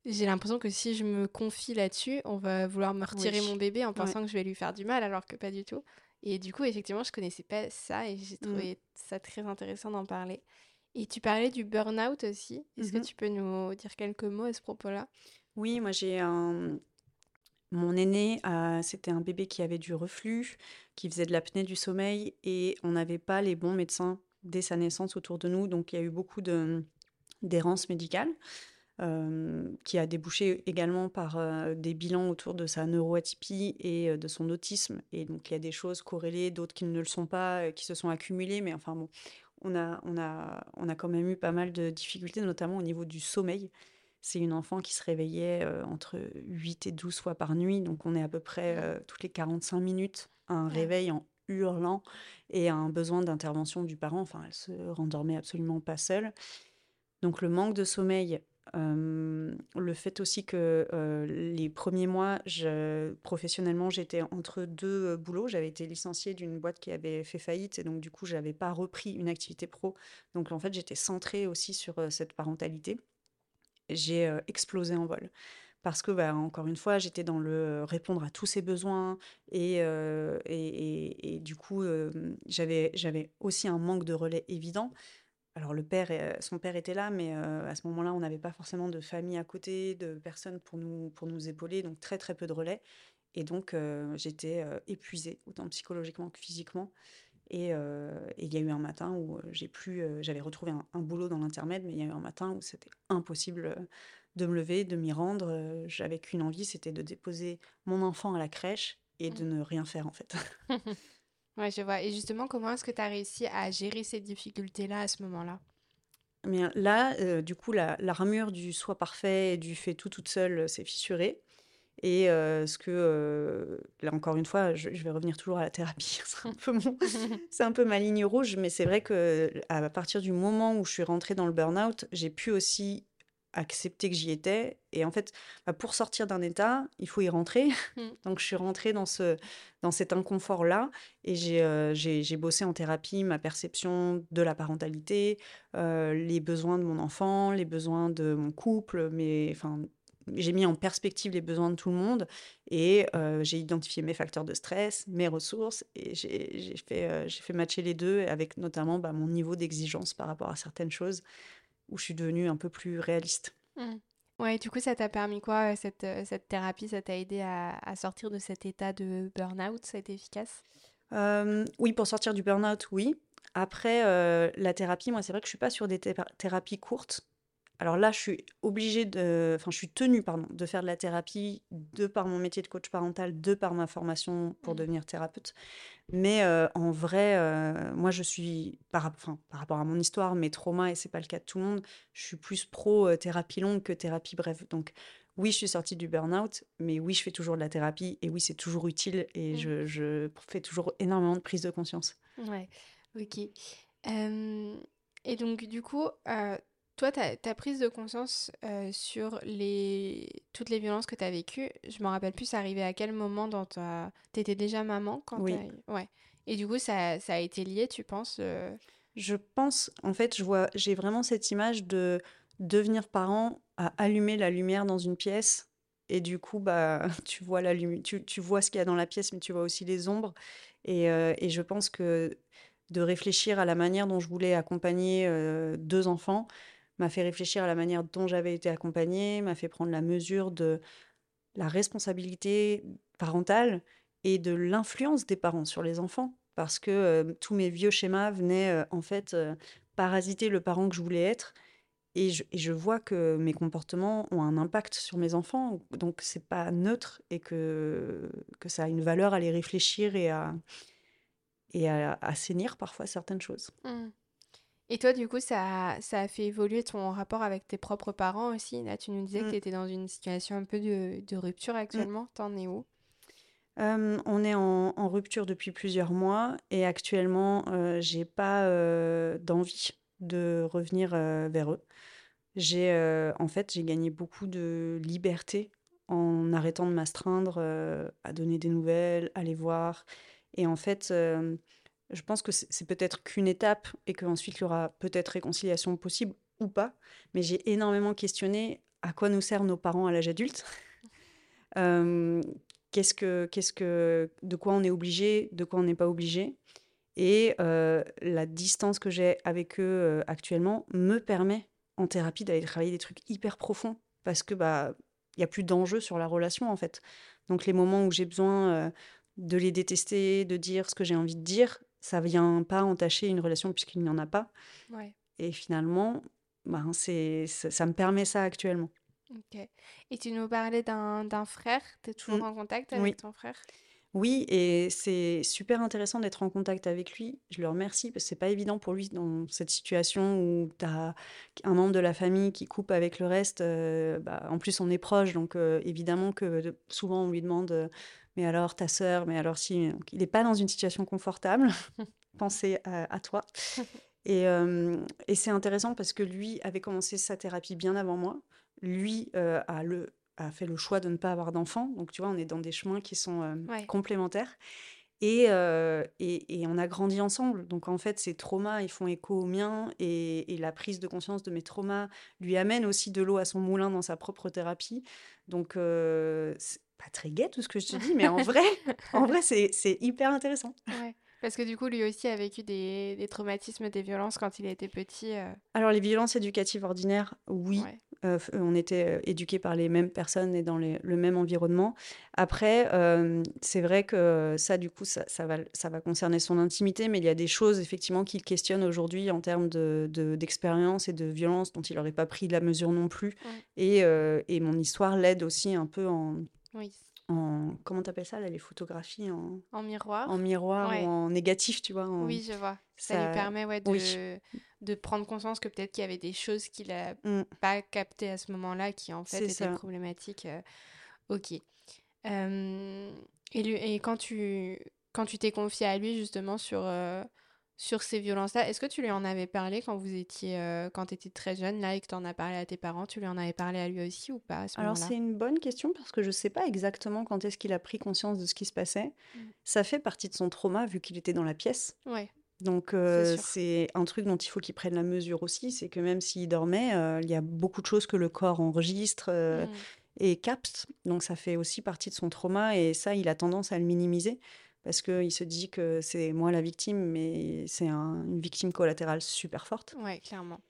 j'ai l'impression que si je me confie là-dessus, on va vouloir me retirer Oui. mon bébé en Ouais. pensant que je vais lui faire du mal, alors que pas du tout. Et du coup, effectivement, je connaissais pas ça et j'ai Mm. trouvé ça très intéressant d'en parler. Et tu parlais du burn-out aussi. Est-ce que Mhm. tu peux nous dire quelques mots à ce propos-là? Oui, moi j'ai un. Mon aîné, euh, c'était un bébé qui avait du reflux, qui faisait de l'apnée du sommeil et on n'avait pas les bons médecins dès sa naissance autour de nous. Donc il y a eu beaucoup de d'errance médicale euh, qui a débouché également par euh, des bilans autour de sa neuroatypie et euh, de son autisme. Et donc il y a des choses corrélées, d'autres qui ne le sont pas, qui se sont accumulées. Mais enfin bon, on a, on, a, on a quand même eu pas mal de difficultés, notamment au niveau du sommeil. C'est une enfant qui se réveillait entre 8 et 12 fois par nuit, donc on est à peu près toutes les 45 minutes un réveil en hurlant et un besoin d'intervention du parent. Enfin, elle se rendormait absolument pas seule. Donc le manque de sommeil, le fait aussi que les premiers mois, professionnellement, j'étais entre deux boulots. J'avais été licenciée d'une boîte qui avait fait faillite et donc du coup, je n'avais pas repris une activité pro. Donc en fait, j'étais centrée aussi sur cette parentalité. J'ai explosé en vol parce que, bah, encore une fois, j'étais dans le répondre à tous ses besoins et, du coup, j'avais aussi un manque de relais évident. Alors le père, son père était là, mais à ce moment-là, on n'avait pas forcément de famille à côté, de personnes pour nous, pour nous épauler, donc très très peu de relais. Et donc j'étais épuisée, autant psychologiquement que physiquement. Et il y a eu un matin où j'ai plus, j'avais retrouvé un, un, boulot dans l'intermède, mais il y a eu un matin où c'était impossible de me lever, de m'y rendre. J'avais qu'une envie, c'était de déposer mon enfant à la crèche et de mmh. ne rien faire en fait. ouais, je vois. Et justement, comment est-ce que tu as réussi à gérer ces difficultés-là à ce moment-là? Mais là, du coup, la, ramure du soi parfait et du fait tout toute seule s'est fissurée. Et ce que, là encore une fois, je, vais revenir toujours à la thérapie, c'est un, peu un peu ma ligne rouge, mais c'est vrai que à partir du moment où je suis rentrée dans le burn-out, j'ai pu aussi accepter que j'y étais. Et en fait, bah, pour sortir d'un état, il faut y rentrer. Mmh. Donc, je suis rentrée dans, ce, dans cet inconfort-là et j'ai j'ai bossé en thérapie ma perception de la parentalité, les besoins de mon enfant, les besoins de mon couple, mais enfin. J'ai mis en perspective les besoins de tout le monde et j'ai identifié mes facteurs de stress, mes ressources et j'ai fait, j'ai fait matcher les deux avec notamment bah, mon niveau d'exigence par rapport à certaines choses où je suis devenue un peu plus réaliste. Mmh. Ouais, du coup, ça t'a permis quoi, cette, cette thérapie? Ça t'a aidé à, à, sortir de cet état de burn-out? Ça a été efficace? Oui, pour sortir du burn-out, oui. Après, la thérapie, moi, c'est vrai que je suis pas sur des thérapies courtes. Alors là, je suis obligée de, enfin, je suis tenue, pardon, de faire de la thérapie de par mon métier de coach parental, de par ma formation pour mmh. devenir thérapeute. Mais en vrai, moi, je suis, par, enfin, par rapport à mon histoire, mes traumas, et c'est pas le cas de tout le monde, je suis plus pro thérapie longue que thérapie brève. Donc, oui, je suis sortie du burn-out, mais oui, je fais toujours de la thérapie, et oui, c'est toujours utile, et mmh. je, je, fais toujours énormément de prise de conscience. Ouais, ok. et donc, du coup, toi, ta, prise de conscience sur les... toutes les violences que tu as vécues, je me rappelle plus, ça arrivait à quel moment dans ta... Tu étais déjà maman quand Oui. Ouais. Et du coup, ça, ça, a été lié, tu penses Je pense, en fait, je vois, j'ai vraiment cette image de devenir parent à allumer la lumière dans une pièce. Et du coup, bah, tu vois la tu, tu vois ce qu'il y a dans la pièce, mais tu vois aussi les ombres. Et, et je pense que de réfléchir à la manière dont je voulais accompagner deux enfants, m'a fait réfléchir à la manière dont j'avais été accompagnée, m'a fait prendre la mesure de la responsabilité parentale et de l'influence des parents sur les enfants. Parce que euh, tous mes vieux schémas venaient euh, en fait euh, parasiter le parent que je voulais être. Et je, vois que mes comportements ont un impact sur mes enfants. Donc c'est pas neutre et que, que ça a une valeur à les réfléchir et à, et à assainir parfois certaines choses. Mmh. Et toi, du coup, ça, ça a fait évoluer ton rapport avec tes propres parents aussi? Là, tu nous disais que mmh. tu étais dans une situation un peu de, de rupture mmh. actuellement. T'en es où? On est en, en, rupture depuis plusieurs mois et actuellement, euh, j'ai pas d'envie de revenir vers eux. J'ai en fait, j'ai gagné beaucoup de liberté en arrêtant de m'astreindre à donner des nouvelles, à les voir. Et en fait, je pense que c'est peut-être qu'une étape et qu'ensuite il y aura peut-être réconciliation possible ou pas. Mais j'ai énormément questionné à quoi nous servent nos parents à l'âge adulte. qu'est-ce que, qu'est-ce que, de quoi on est obligé, de quoi on n'est pas obligé. Et la distance que j'ai avec eux actuellement me permet en thérapie d'aller travailler des trucs hyper profonds parce que bah il y a plus d'enjeu sur la relation en fait. Donc les moments où j'ai besoin de les détester, de dire ce que j'ai envie de dire, ça vient pas entacher une relation puisqu'il n'y en a pas. Et finalement, ben, c'est, ça, me permet ça actuellement. Ok. Et tu nous parlais d'un, frère, tu es toujours mmh. en contact avec ton frère? Oui et c'est super intéressant d'être en contact avec lui. Je le remercie parce que c'est pas évident pour lui dans cette situation où tu as un membre de la famille qui coupe avec le reste, heu, bah, en plus on est proches donc heu, évidemment que souvent on lui demande, «Mais alors ta sœur? Mais alors si?» donc il est pas dans une situation confortable. Pensez à à toi et hem et c'est intéressant parce que lui avait commencé sa thérapie bien avant moi. Lui, heu, a le a fait le choix de ne pas avoir d'enfant donc tu vois, on est dans des chemins qui sont, Ouais. complémentaires et heu et et on a grandi ensemble donc en fait, ses traumas, ils font écho aux miens et et la prise de conscience de mes traumas lui amène aussi de l'eau à son moulin dans sa propre thérapie donc c'est pas très gai tout ce que je te dis mais en vrai en vrai, c'est hyper intéressant. Ouais, parce que du coup, lui aussi a vécu des des traumatismes, des violences quand il était petit, heu? Alors les violences éducatives ordinaires, oui, Ouais. heu, f on était, éduqués par les mêmes personnes et dans les le même environnement. Après, c'est vrai que ça, du coup, ça ça va ça va concerner son intimité, mais il y a des choses effectivement qu'il questionne aujourd'hui en termes de de d'expérience et de violence dont il aurait pas pris la mesure non plus et et mon histoire l'aide aussi un peu en Oui. en comment tu appelles ça là, les photographies en En en miroir? miroir ou en négatif, tu vois? En Oui, je vois. Ça lui permet, ouais, oui. de de prendre conscience que peut-être qu'il y avait des choses qu'il a Mmh. pas captées à ce moment-là qui, en fait, étaient ça. problématiques, heu, OK. Hem et lui et quand tu quand tu t'es confiée à lui justement sur, heu, sur ces violences-là, est-ce que tu lui en avais parlé quand vous étiez, heu, quand tu étais très jeune là et que tu en as parlé à tes parents? Tu lui en avais parlé à lui aussi ou pas à ce Alors c'est une bonne question parce que je sais pas exactement quand est-ce qu'il a pris conscience de ce qui se passait. Mmh. Ça fait partie de son trauma vu qu'il était dans la pièce. Ouais, Donc sûr. c'est un truc dont il faut qu'il prenne la mesure aussi, c'est que même s'il dormait, heu, il y a beaucoup de choses que le corps enregistre, Mmh. et capte. Donc ça fait aussi partie de son trauma et ça, il a tendance à le minimiser parce qu'il se dit que c'est moi la victime, mais c'est un une victime collatérale super forte. Ouais, clairement.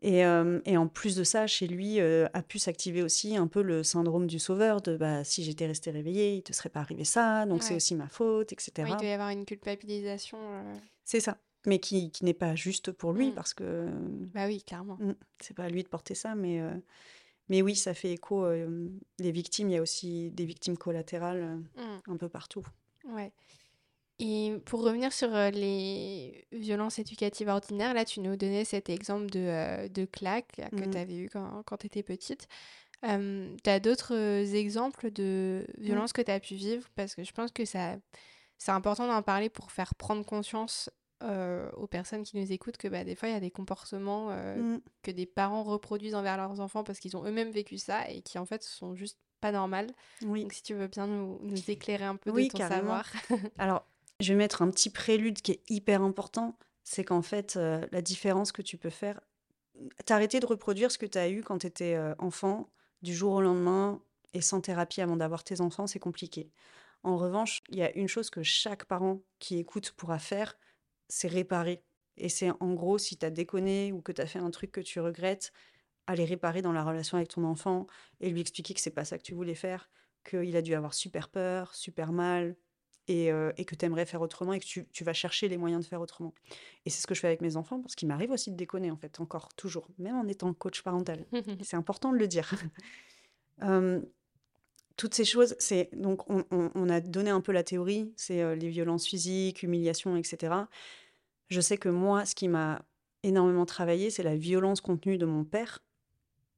Et et en plus de ça, chez lui, heu, a pu s'activer aussi un peu le syndrome du sauveur de: «Bah, si j'étais resté réveillé, il te serait pas arrivé ça, donc c'est aussi ma faute» et Ouais, il doit y avoir une culpabilisation, heu C'est ça, mais qui qui n'est pas juste pour lui Mmh. parce que, Bah oui, clairement. mmh, c'est pas à lui de porter ça, mais mais oui, ça fait écho, les victimes, il y a aussi des victimes collatérales, Mmh. un peu partout. Ouais et pour revenir sur, heu, les violences éducatives ordinaires, là, tu nous donnais cet exemple de, heu, de claque là, que tu Mmh. avais eu quand quand tu étais petite. Hem, tu as d'autres, exemples de Mmh. violences que tu as pu vivre? Parce que je pense que ça c'est important d'en parler pour faire prendre conscience, heu, aux personnes qui nous écoutent que, bah, des fois, il y a des comportements, heu, Mmh. que des parents reproduisent envers leurs enfants parce qu'ils ont eux-mêmes vécu ça et qui, en fait, sont juste pas normales. Oui. Donc si tu veux bien nous nous éclairer un peu de Oui, ton carrément. savoir? Alors, je vais mettre un petit prélude qui est hyper important, c'est qu'en fait, heu, la différence que tu peux faire arrêté de reproduire ce que tu as eu quand tu étais, heu, enfant, du jour au lendemain et sans thérapie avant d'avoir tes enfants, c'est compliqué. En revanche, il y a une chose que chaque parent qui écoute pourra faire, c'est réparer et c'est en gros, si tu as déconné ou que tu as fait un truc que tu regrettes, aller réparer dans la relation avec ton enfant et lui expliquer que c'est pas ça que tu voulais faire, qu'il a dû avoir super peur, super mal et et que tu aimerais faire autrement et que tu tu vas chercher les moyens de faire autrement et c'est ce que je fais avec mes enfants parce qu'il m'arrive aussi de déconner, en fait, encore, toujours, même en étant coach parental. C'est important de le dire. Hem, toutes ces choses, c'est donc on on on a donné un peu la théorie, c'est, heu, les violences physiques, humiliation et cetera. Je sais que moi, ce qui m'a énormément travaillé, c'est la violence contenue de mon père.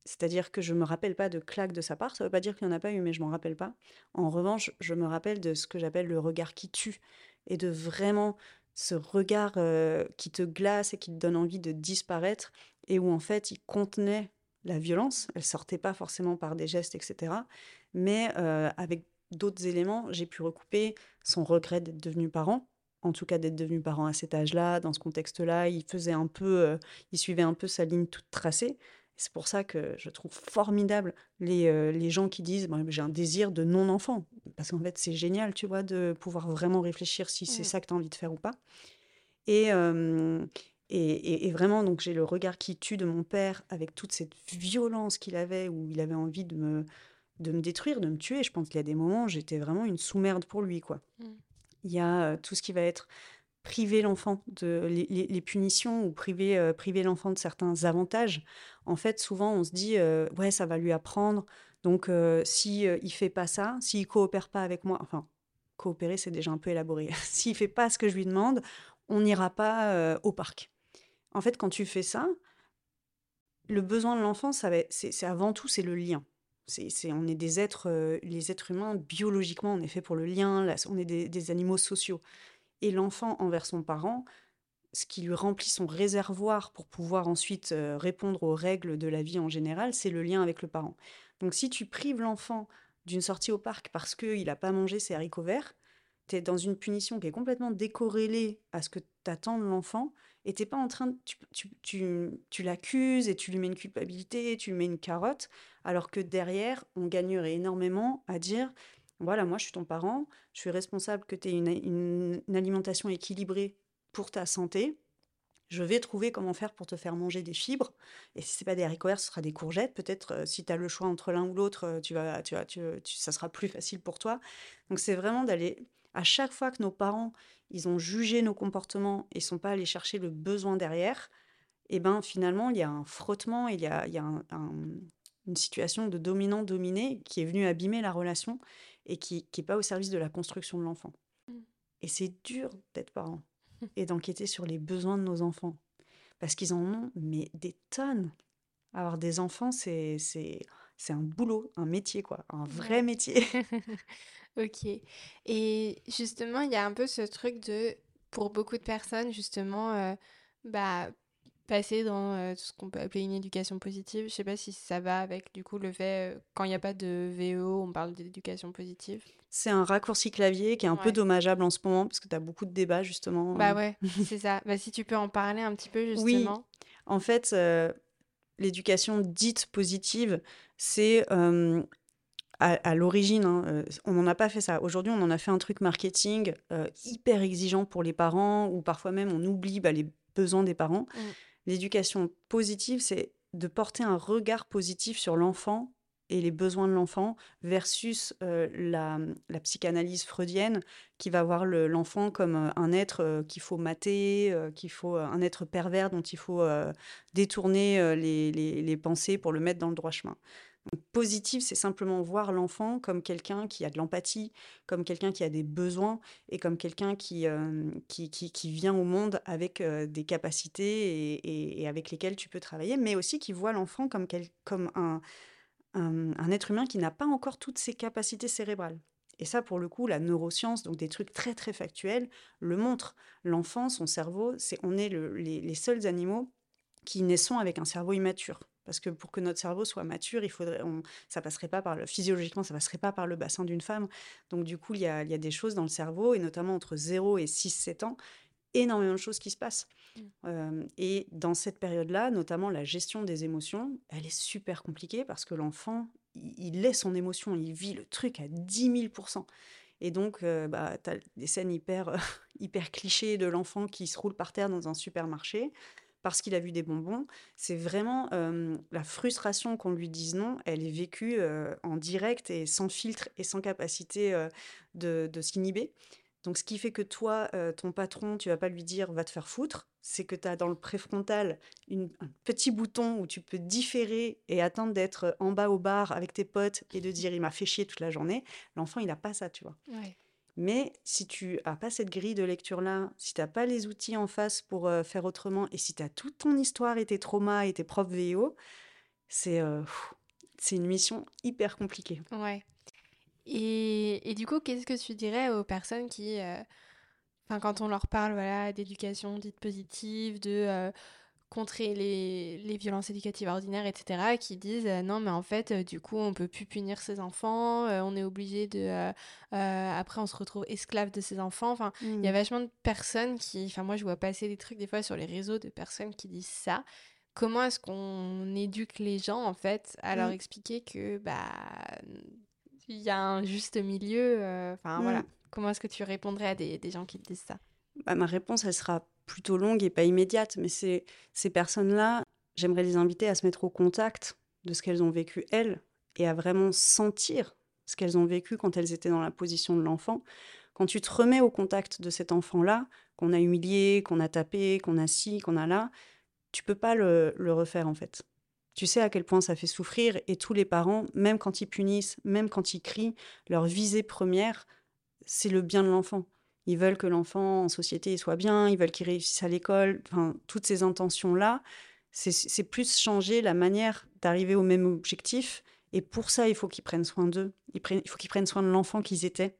C'est-à-dire que je me rappelle pas de claques de sa part, ça veut pas dire qu'il y en a pas eu, mais je m'en rappelle pas. En revanche, je me rappelle de ce que j'appelle le regard qui tue et de vraiment ce regard, heu, qui te glace et qui te donne envie de disparaître et où en fait, il contenait la violence. Elle sortait pas forcément par des gestes et cetera, mais heu, avec d'autres éléments, j'ai pu recouper son regret d'être devenu parent, en tout cas d'être devenu parent à cet âge-là, dans ce contexte-là. Il faisait un peu, heu, il suivait un peu sa ligne toute tracée. C'est pour ça que je trouve formidable les, heu, les gens qui disent: «Moi, j'ai un désir de non-enfant». Parce qu'en fait, c'est génial, tu vois, de pouvoir vraiment réfléchir si c'est Mmh. ça que tu as envie de faire ou pas et hem et et et vraiment donc j'ai le regard qui tue de mon père avec toute cette violence qu'il avait, où il avait envie de me de me détruire, de me tuer. Je pense qu'il y a des moments, j'étais vraiment une sous-merde pour lui, quoi. Mmh. Il y a, heu, tout ce qui va être priver l'enfant de les punitions ou priver, heu, priver l'enfant de certains avantages. En fait, souvent, on se dit, heu: «Ouais, ça va lui apprendre, donc heu, si, heu, il fait pas ça, s'il coopère pas avec moi» enfin, coopérer, c'est déjà un peu élaboré. S'il fait pas ce que je lui demande, on n'ira pas euh, au parc. En fait, quand tu fais ça, le besoin de l'enfant, c'est avant tout, c'est le lien. C'est, on est des êtres, euh, les êtres humains, biologiquement, on est fait pour le lien, on est des, animaux sociaux. Et l'enfant envers son parent, ce qui lui remplit son réservoir pour pouvoir ensuite euh, répondre aux règles de la vie en général, c'est le lien avec le parent. Donc si tu prives l'enfant d'une sortie au parc parce qu'il n'a pas mangé ses haricots verts, tu es dans une punition qui est complètement décorrélée à ce que t'attends de l'enfant et t'es pas en train de, tu, tu, tu, tu l'accuses et tu lui mets une culpabilité, tu lui mets une carotte, alors que derrière, on gagnerait énormément à dire, voilà, moi je suis ton parent, je suis responsable que tu aies une, alimentation équilibrée pour ta santé, je vais trouver comment faire pour te faire manger des fibres. Et si c'est pas des haricots verts, ce sera des courgettes. Peut-être euh, si tu as le choix entre l'un ou l'autre, euh, ça sera plus facile pour toi. Donc c'est vraiment d'aller à chaque fois que nos parents, ils ont jugé nos comportements et sont pas allés chercher le besoin derrière, et eh ben finalement, il y a un frottement, il y a, il y a une situation de dominant-dominé qui est venue abîmer la relation et qui n'est pas au service de la construction de l'enfant. Mmh. Et c'est dur d'être parent et d'enquêter sur les besoins de nos enfants. Parce qu'ils en ont, mais des tonnes. Avoir des enfants, c'est un boulot, un métier, quoi. Un vrai métier. OK. Et justement, il y a un peu ce truc de, pour beaucoup de personnes, justement, euh, bah, passer dans euh, ce qu'on peut appeler une éducation positive. Je sais pas si ça va avec, du coup, le fait, euh, quand il n'y a pas de VEO, on parle d'éducation positive. C'est un raccourci clavier qui est un peu dommageable en ce moment, parce que tu as beaucoup de débats, justement. Bah ouais, c'est ça. Bah, si tu peux en parler un petit peu, justement. Oui, en fait, l'éducation dite positive, c'est à, l'origine, hein, euh, on n'en a pas fait ça. Aujourd'hui, on en a fait un truc marketing euh, hyper exigeant pour les parents, ou parfois même on oublie bah, les besoins des parents. Mm. L'éducation positive, c'est de porter un regard positif sur l'enfant et les besoins de l'enfant versus euh, la, psychanalyse freudienne qui va voir l'enfant comme un être qu'il faut mater, qu'il faut un être pervers dont il faut détourner les, pensées pour le mettre dans le droit chemin. Positif, c'est simplement voir l'enfant comme quelqu'un qui a de l'empathie, comme quelqu'un qui a des besoins et comme quelqu'un qui, euh, qui, qui, vient au monde avec euh, des capacités et, avec lesquelles tu peux travailler, mais aussi qui voit l'enfant comme, comme un, un, être humain qui n'a pas encore toutes ses capacités cérébrales. Et ça, pour le coup, la neuroscience, donc des trucs très très factuels, le montre. L'enfant, son cerveau, c'est on est les, les seuls animaux qui naissons avec un cerveau immature. Parce que pour que notre cerveau soit mature, il faudrait, on, ça passerait pas par le, physiologiquement, ça passerait pas par le bassin d'une femme. Donc du coup, il y a, il y a des choses dans le cerveau, et notamment entre 0 et 6-7 ans, énormément de choses qui se passent. Mmh. Euh, et dans cette période-là, notamment la gestion des émotions, elle est super compliquée parce que l'enfant, il, laisse son émotion, il vit le truc à 10 000% et donc, euh, bah, tu as des scènes hyper, hyper clichés de l'enfant qui se roule par terre dans un supermarché parce qu'il a vu des bonbons. C'est vraiment la frustration qu'on lui dise non, elle est vécue en direct et sans filtre et sans capacité de, s'inhiber. Donc, ce qui fait que toi, ton patron, tu vas pas lui dire va te faire foutre, c'est que tu as dans le préfrontal un petit bouton où tu peux différer et attendre d'être en bas au bar avec tes potes et de dire il m'a fait chier toute la journée. L'enfant, il n'a pas ça, tu vois. Mais si tu as pas cette grille de lecture-là, si tu n'as pas les outils en face pour faire autrement, et si tu as toute ton histoire et tes traumas et tes profs VO, c'est euh, une mission hyper compliquée. Ouais. Et, et du coup, qu'est-ce que tu dirais aux personnes qui, enfin, quand on leur parle voilà, d'éducation dite positive, de contrer les, les, violences éducatives ordinaires, etc., qui disent euh, non, mais en fait, euh, du coup, on peut plus punir ses enfants, euh, on est obligé de. après, on se retrouve esclave de ses enfants. Enfin, il y a mmh. vachement de personnes qui. Enfin, moi, je vois passer des trucs des fois sur les réseaux de personnes qui disent ça. Comment est-ce qu'on éduque les gens, en fait, à leur mmh. expliquer que, bah. Il y a un juste milieu. Enfin, voilà. Mmh. Comment est-ce que tu répondrais à des, des gens qui te disent ça? Bah, Ma réponse, elle sera plutôt longue et pas immédiate, mais ces, ces personnes-là, j'aimerais les inviter à se mettre au contact de ce qu'elles ont vécu elles et à vraiment sentir ce qu'elles ont vécu quand elles étaient dans la position de l'enfant. Quand tu te remets au contact de cet enfant-là, qu'on a humilié, qu'on a tapé, qu'on a ci, qu'on a là, tu peux pas le, le refaire en fait. Tu sais à quel point ça fait souffrir et tous les parents, même quand ils punissent, même quand ils crient, leur visée première, c'est le bien de l'enfant. Ils veulent que l'enfant en société soit bien, ils veulent qu'il réussisse à l'école. Enfin, toutes ces intentions-là, c'est plus changer la manière d'arriver au même objectif. Et pour ça, il faut qu'ils prennent soin d'eux. Il faut qu'ils prennent soin de l'enfant qu'ils étaient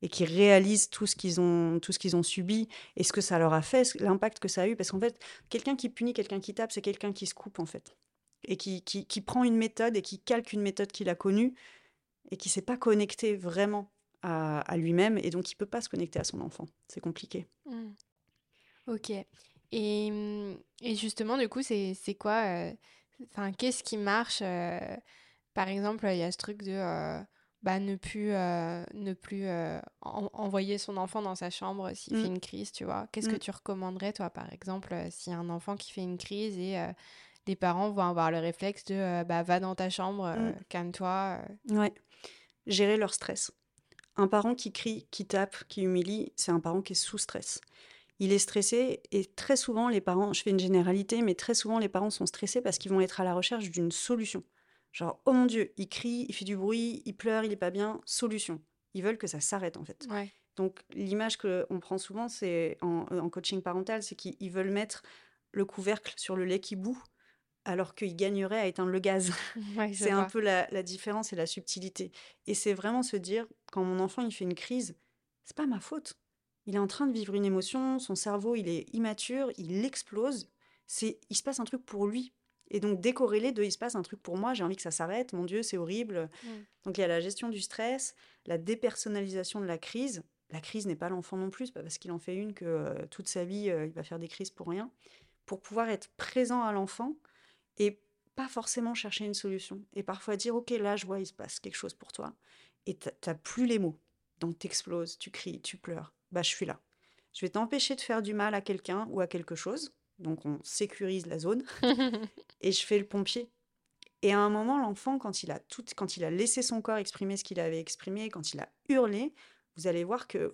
et qu'ils réalisent tout ce qu'ils ont, tout ce qu'ils ont subi et ce que ça leur a fait, l'impact que ça a eu. Parce qu'en fait, quelqu'un qui punit, quelqu'un qui tape, c'est quelqu'un qui se coupe en fait et qui, qui, qui, prend une méthode et qui calque une méthode qu'il a connue et qui s'est pas connecté vraiment à, à lui-même et donc il peut pas se connecter à son enfant. C'est compliqué. Mmh. Ok. Et, mmh, et, justement, du coup, c'est quoi euh, qu'est-ce qui marche euh, Par exemple, il y a ce truc de euh, bah, ne plus, ne plus envoyer son enfant dans sa chambre s'il fait mmh. une crise, tu vois. Qu'est-ce que tu recommanderais, toi, par exemple, s'il y a un enfant qui fait une crise et les parents vont avoir le réflexe de bah, va dans ta chambre, calme-toi Ouais. Gérer leur stress. Un parent qui crie, qui tape, qui humilie, c'est un parent qui est sous stress il est stressé et très souvent les parents, je fais une généralité, mais très souvent les parents sont stressés parce qu'ils vont être à la recherche d'une solution. Genre, oh mon Dieu, il crie, il fait du bruit, il pleure, il est pas bien, solution. Ils veulent que ça s'arrête en fait. Donc l'image qu'on prend souvent, c'est en, en, coaching parental, c'est qu'ils veulent mettre le couvercle sur le lait qui bout alors qu'ils gagneraient à éteindre le gaz. c'est un peu la, la, différence et la subtilité. Et c'est vraiment se dire, quand mon enfant il fait une crise, c'est pas ma faute il est en train de vivre une émotion, son cerveau, il est immature, il explose. C'est, il se passe un truc pour lui. Et donc décorrélé de il se passe un truc pour moi, j'ai envie que ça s'arrête, mon Dieu, c'est horrible. Mmh. Donc il y a la gestion du stress, la dépersonnalisation de la crise. La crise n'est pas l'enfant non plus, pas parce qu'il en fait une que euh, toute sa vie euh, il va faire des crises pour rien. Pour pouvoir être présent à l'enfant et pas forcément chercher une solution. Et parfois dire ok là je vois il se passe quelque chose pour toi. Et t'as plus les mots. Donc t'exploses, tu cries, tu pleures bah, je suis là. Je vais t'empêcher de faire du mal à quelqu'un ou à quelque chose. Donc on sécurise la zone et je fais le pompier. Et à un moment, l'enfant, quand il a tout, quand il a laissé son corps exprimer ce qu'il avait exprimé, quand il a hurlé, vous allez voir que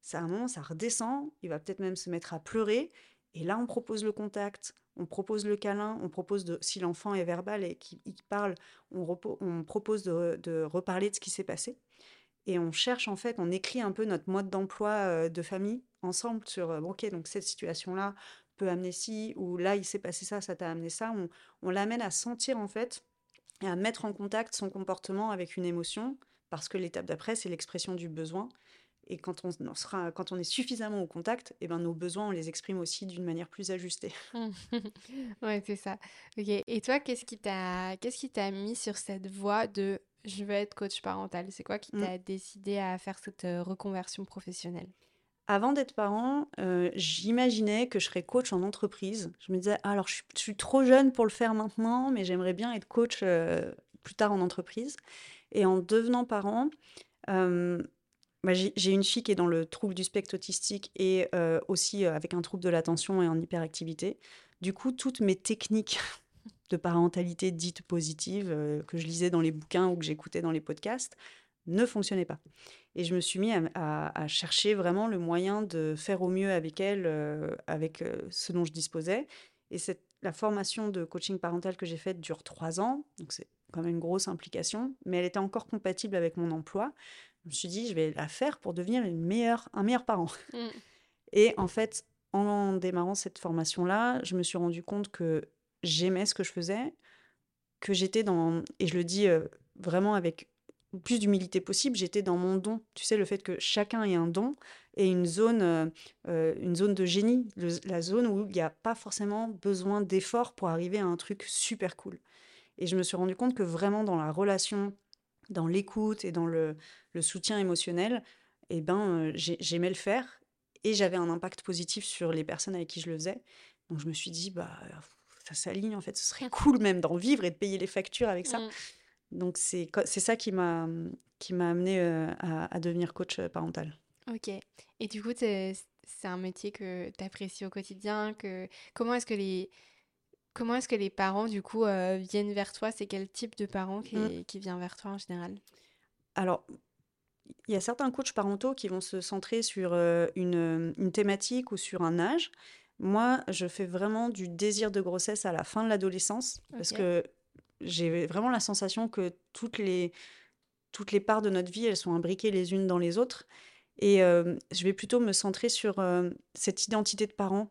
ça, à un moment, ça redescend. Il va peut-être même se mettre à pleurer. Et là, on propose le contact, on propose le câlin, on propose de, si l'enfant est verbal et qu'il parle, on, propose de, reparler de ce qui s'est passé et on cherche en fait, on écrit un peu notre mode d'emploi de famille ensemble sur, ok, donc cette situation-là peut amener ci, ou là il s'est passé ça, ça t'a amené ça. On l'amène à sentir en fait et à mettre en contact son comportement avec une émotion, parce que l'étape d'après, c'est l'expression du besoin. Et quand on, sera, quand on est suffisamment au contact, et eh ben, nos besoins, on les exprime aussi d'une manière plus ajustée. ouais, c'est ça. Et toi, qu'est-ce qui t'a qu'est-ce qui t'a mis sur cette voie de je veux être coach parental. C'est quoi qui mmh. t'a décidé à faire cette reconversion professionnelle? Avant d'être parent, j'imaginais que je serais coach en entreprise. Je me disais, ah, alors je suis, trop jeune pour le faire maintenant, mais j'aimerais bien être coach plus tard en entreprise. Et en devenant parent, bah, j'ai une fille qui est dans le trouble du spectre autistique et aussi avec un trouble de l'attention et en hyperactivité. Du coup, toutes mes techniques de parentalité dite positive euh, que je lisais dans les bouquins ou que j'écoutais dans les podcasts ne fonctionnait pas. Et je me suis mis à, chercher vraiment le moyen de faire au mieux avec elle, euh, avec euh, ce dont je disposais. Et la formation de coaching parental que j'ai faite dure trois ans, donc c'est quand même une grosse implication, mais elle était encore compatible avec mon emploi. Je me suis dit, je vais la faire pour devenir une meilleure, un meilleur parent. Mmh. Et en fait, en démarrant cette formation-là, je me suis rendu compte que j'aimais ce que je faisais, que j'étais dans, et je le dis vraiment avec le plus d'humilité possible, j'étais dans mon don. Tu sais, le fait que chacun ait un don et une zone, une zone de génie, la zone où il n'y a pas forcément besoin d'effort pour arriver à un truc super cool. Et je me suis rendu compte que vraiment dans la relation, dans l'écoute et dans le, le, soutien émotionnel, eh ben, j'aimais le faire et j'avais un impact positif sur les personnes avec qui je le faisais. Donc je me suis dit, bah, ça s'aligne en fait. Ce serait cool même d'en vivre et de payer les factures avec ça. Mmh. Donc c'est ça qui m'a qui m'a amené à, à, devenir coach parental. Ok. Et du coup, c'est un métier que tu apprécies au quotidien. Que comment est-ce que les comment est-ce que les parents du coup viennent vers toi? C'est quel type de parent qui, mmh. qui vient vers toi en général? Alors il y a certains coachs parentaux qui vont se centrer sur une, une, thématique ou sur un âge. Moi, je fais vraiment du désir de grossesse à la fin de l'adolescence parce que j'ai vraiment la sensation que toutes les toutes les parts de notre vie, elles sont imbriquées les unes dans les autres. Et je vais plutôt me centrer sur cette identité de parent.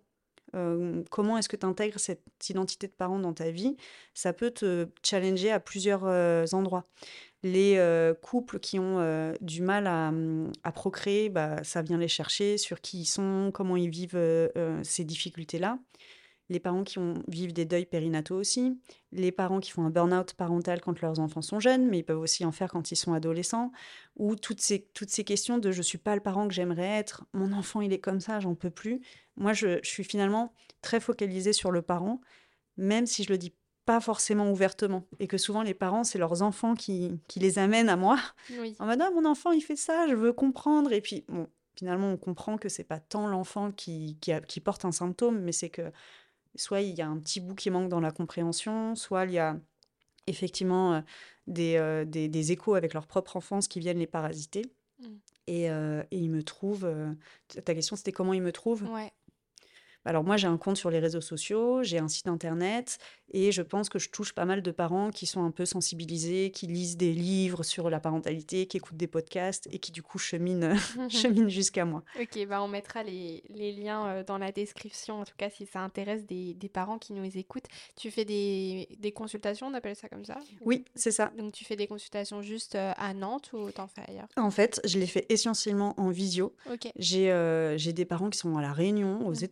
Comment est-ce que tu intègres cette identité de parent dans ta vie? Ça peut te challenger à plusieurs endroits. Les couples qui ont du mal à, mmh, procréer, bah, ça vient les chercher sur qui ils sont, comment ils vivent ces difficultés-là les parents qui vivent des deuils périnataux aussi, les parents qui font un burn-out parental quand leurs enfants sont jeunes, mais ils peuvent aussi en faire quand ils sont adolescents, ou toutes ces, toutes ces questions de je suis pas le parent que j'aimerais être, mon enfant il est comme ça, j'en peux plus. Moi, je, suis finalement très focalisée sur le parent, même si je le dis pas forcément ouvertement, et que souvent les parents, c'est leurs enfants qui, qui, les amènent à moi, en mode ah, mon enfant il fait ça, je veux comprendre, et puis bon, finalement on comprend que c'est pas tant l'enfant qui, qui, qui porte un symptôme, mais c'est que soit il y a un petit bout qui manque dans la compréhension, soit il y a effectivement euh, euh, des, des, échos avec leur propre enfance qui viennent les parasiter. Et, euh, et, ils me trouvent. ta question, c'était comment ils me trouvent? Ouais. Alors moi, j'ai un compte sur les réseaux sociaux, j'ai un site internet et je pense que je touche pas mal de parents qui sont un peu sensibilisés, qui lisent des livres sur la parentalité, qui écoutent des podcasts et qui du coup cheminent, cheminent jusqu'à moi. Ok, bah on mettra les, les, liens euh, dans la description, en tout cas si ça intéresse des, des parents qui nous écoutent. Tu fais des, des consultations, on appelle ça comme ça? Oui, c'est ça. Donc tu fais des consultations juste euh, à Nantes ou t'en fais ailleurs? En fait, je les fais essentiellement en visio. Ok. J'ai euh, des parents qui sont à La Réunion, aux mmh.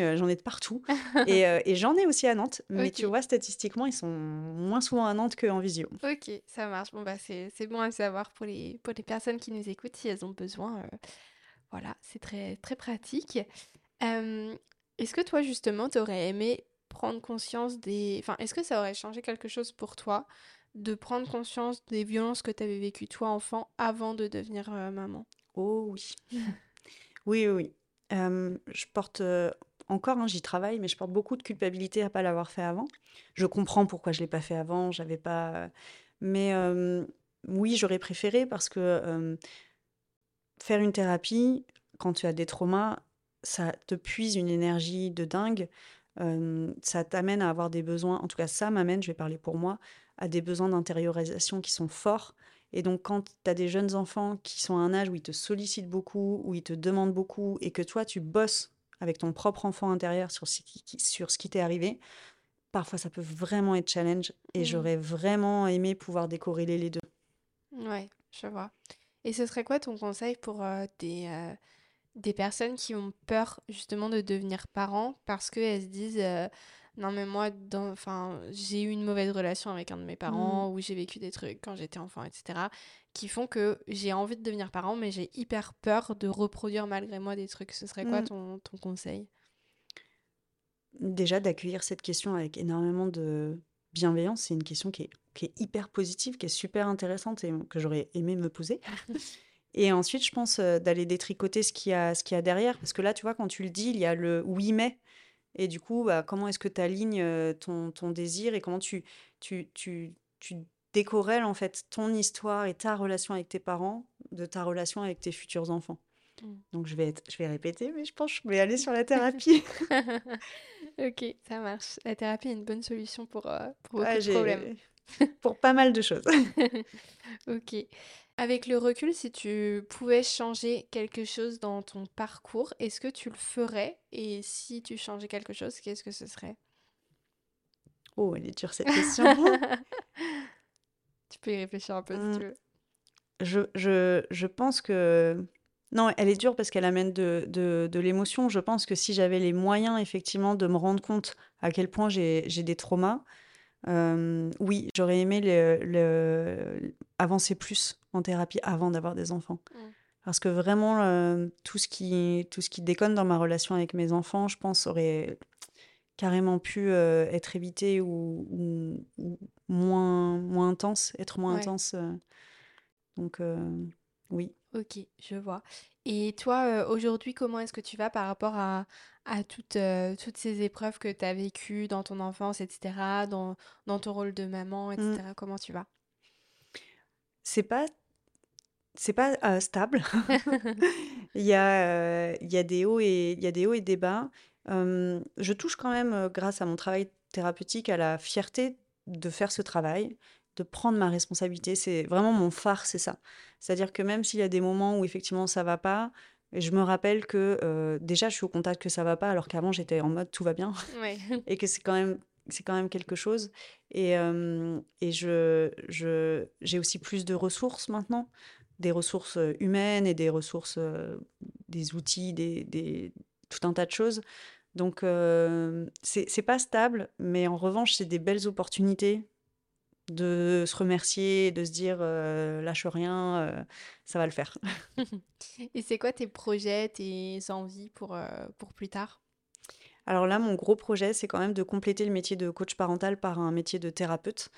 Euh, j'en ai de partout. et, euh, et j'en ai aussi à Nantes, mais tu vois, statistiquement, ils sont moins souvent à Nantes qu'en visio. Ok, ça marche. Bon, bah, c'est bon à savoir pour les, pour les personnes qui nous écoutent, si elles ont besoin. Euh, voilà, c'est très, très pratique. est-ce que toi, justement, tu aurais aimé prendre conscience des... Enfin, est-ce que ça aurait changé quelque chose pour toi de prendre conscience des violences que tu avais vécues, toi, enfant, avant de devenir maman? Oh oui. oui, oui, oui. je porte encore, hein, j'y travaille, mais je porte beaucoup de culpabilité à pas l'avoir fait avant. Je comprends pourquoi je l'ai pas fait avant, j'avais pas. Mais oui, j'aurais préféré parce que faire une thérapie quand tu as des traumas, ça te puise une énergie de dingue. ça t'amène à avoir des besoins, en tout cas ça m'amène, je vais parler pour moi, à des besoins d'intériorisation qui sont forts. Et donc quand tu as des jeunes enfants qui sont à un âge où ils te sollicitent beaucoup, où ils te demandent beaucoup, et que toi tu bosses avec ton propre enfant intérieur sur ce qui, sur ce qui t'est arrivé, parfois ça peut vraiment être challenge et mmh. j'aurais vraiment aimé pouvoir décorréler les deux. Ouais, je vois. Et ce serait quoi ton conseil pour euh, des, euh, des personnes qui ont peur justement de devenir parents parce qu'elles se disent euh, non mais moi enfin j'ai eu une mauvaise relation avec un de mes parents mmh. ou j'ai vécu des trucs quand j'étais enfant etc qui font que j'ai envie de devenir parent, mais j'ai hyper peur de reproduire malgré moi des trucs. Ce serait quoi mm. ton, ton conseil? Déjà, d'accueillir cette question avec énormément de bienveillance, c'est une question qui est, qui est, hyper positive, qui est super intéressante et que j'aurais aimé me poser. et ensuite, je pense euh, d'aller détricoter ce qu'il y, a, ce qu'il y a derrière. Parce que là, tu vois, quand tu le dis, il y a le oui, mais. Et du coup, bah, comment est-ce que tu alignes ton, ton, désir et comment tu, tu, tu, tu décorrèle en fait ton histoire et ta relation avec tes parents de ta relation avec tes futurs enfants? Mm. Donc je vais, être, je vais répéter, mais je pense que je vais aller sur la thérapie. ok, ça marche. La thérapie est une bonne solution pour, euh, pour beaucoup de problèmes. pour pas mal de choses. ok. Avec le recul, si tu pouvais changer quelque chose dans ton parcours, est-ce que tu le ferais? Et si tu changeais quelque chose, qu'est-ce que ce serait? Oh, elle est dure cette question. Tu peux y réfléchir un peu si tu veux. Je, je, je pense que. Non, elle est dure parce qu'elle amène de, de, de l'émotion. Je pense que si j'avais les moyens, effectivement, de me rendre compte à quel point j'ai des traumas, euh, oui, j'aurais aimé le, le, avancer plus en thérapie avant d'avoir des enfants. Parce que vraiment, euh, tout, ce qui, tout ce qui déconne dans ma relation avec mes enfants, je pense, aurait carrément pu euh, être évité ou, ou, moins, moins intense, être moins intense. Euh. donc, oui. Ok, je vois. Et toi, aujourd'hui, comment est-ce que tu vas par rapport à, à toutes, toutes ces épreuves que tu as vécues dans ton enfance, etc., dans, dans ton rôle de maman, etc. Mmh. Comment tu vas? C'est pas c'est pas stable. il, y a, il y a des hauts et il y a des hauts et des bas je touche quand même, grâce à mon travail thérapeutique, à la fierté de faire ce travail de prendre ma responsabilité. C'est vraiment mon phare, c'est ça. C'est-à-dire que même s'il y a des moments où effectivement ça va pas, je me rappelle que déjà je suis au contact que ça va pas, alors qu'avant j'étais en mode tout va bien Ouais. et que c'est quand même c'est quand même quelque chose. Et, euh, et je, je, j'ai aussi plus de ressources maintenant, des ressources euh, humaines et des ressources, euh, des outils, des, des- tout un tas de choses. Donc, euh, c'est c'est pas stable, mais en revanche, c'est des belles opportunités de se remercier, de se dire euh, lâche rien, euh, ça va le faire. Et c'est quoi tes projets, tes envies pour, pour plus tard? Alors là, mon gros projet, c'est quand même de compléter le métier de coach parental par un métier de thérapeute,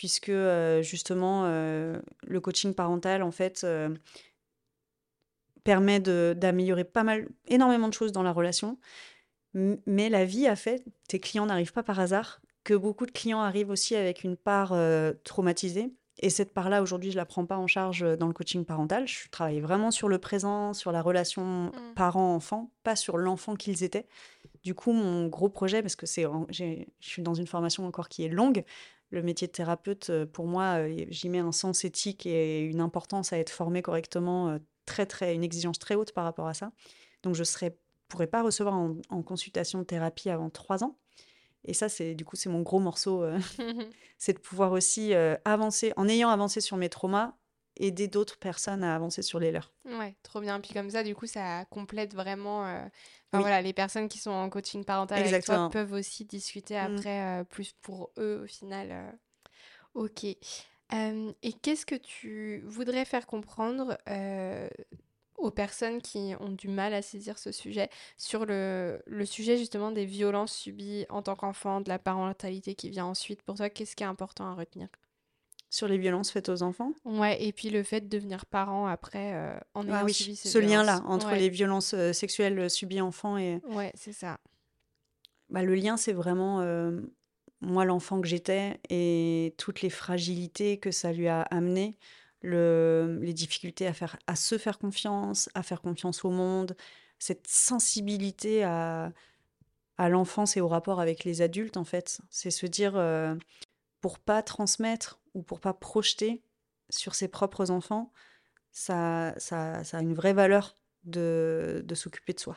puisque euh, justement, euh, le coaching parental, en fait, euh, permet d'améliorer pas mal, énormément de choses dans la relation. Mais la vie a fait, tes clients n'arrivent pas par hasard, que beaucoup de clients arrivent aussi avec une part euh, traumatisée. Et cette part-là, aujourd'hui, je la prends pas en charge dans le coaching parental. Je travaille vraiment sur le présent, sur la relation Mm. parent-enfant, pas sur l'enfant qu'ils étaient. Du coup, mon gros projet, parce que c'est, je suis dans une formation encore qui est longue, le métier de thérapeute, euh, pour moi, euh, j'y mets un sens éthique et une importance à être formé correctement, euh, très, très, une exigence très haute par rapport à ça. Donc, je ne pourrais pas recevoir en, en consultation de thérapie avant trois ans. Et ça, c'est du coup, c'est mon gros morceau, euh, c'est de pouvoir aussi euh, avancer, en ayant avancé sur mes traumas, aider d'autres personnes à avancer sur les leurs. Ouais, trop bien. Puis comme ça, du coup, ça complète vraiment. euh, Enfin Oui, voilà, les personnes qui sont en coaching parental avec toi exactement. peuvent aussi discuter Mm. après euh, plus pour eux au final. euh. Ok. Et qu'est-ce que tu voudrais faire comprendre aux personnes qui ont du mal à saisir ce sujet sur le, le sujet justement des violences subies en tant qu'enfant, de la parentalité qui vient ensuite? Pour toi, qu'est-ce qui est important à retenir? Sur les violences faites aux enfants. Ouais, et puis le fait de devenir parent après euh, en Ah ayant oui, subi ces ce lien-là entre Ouais, les violences euh, sexuelles subies enfants et ouais, c'est ça. bah, le lien, c'est vraiment euh, moi l'enfant que j'étais et toutes les fragilités que ça lui a amené, le, les difficultés à faire, à se faire confiance, à faire confiance au monde, cette sensibilité à, à l'enfance et au rapport avec les adultes en fait. C'est se dire pour pas transmettre ou pour pas projeter sur ses propres enfants, ça, ça, ça a une vraie valeur de, de s'occuper de soi.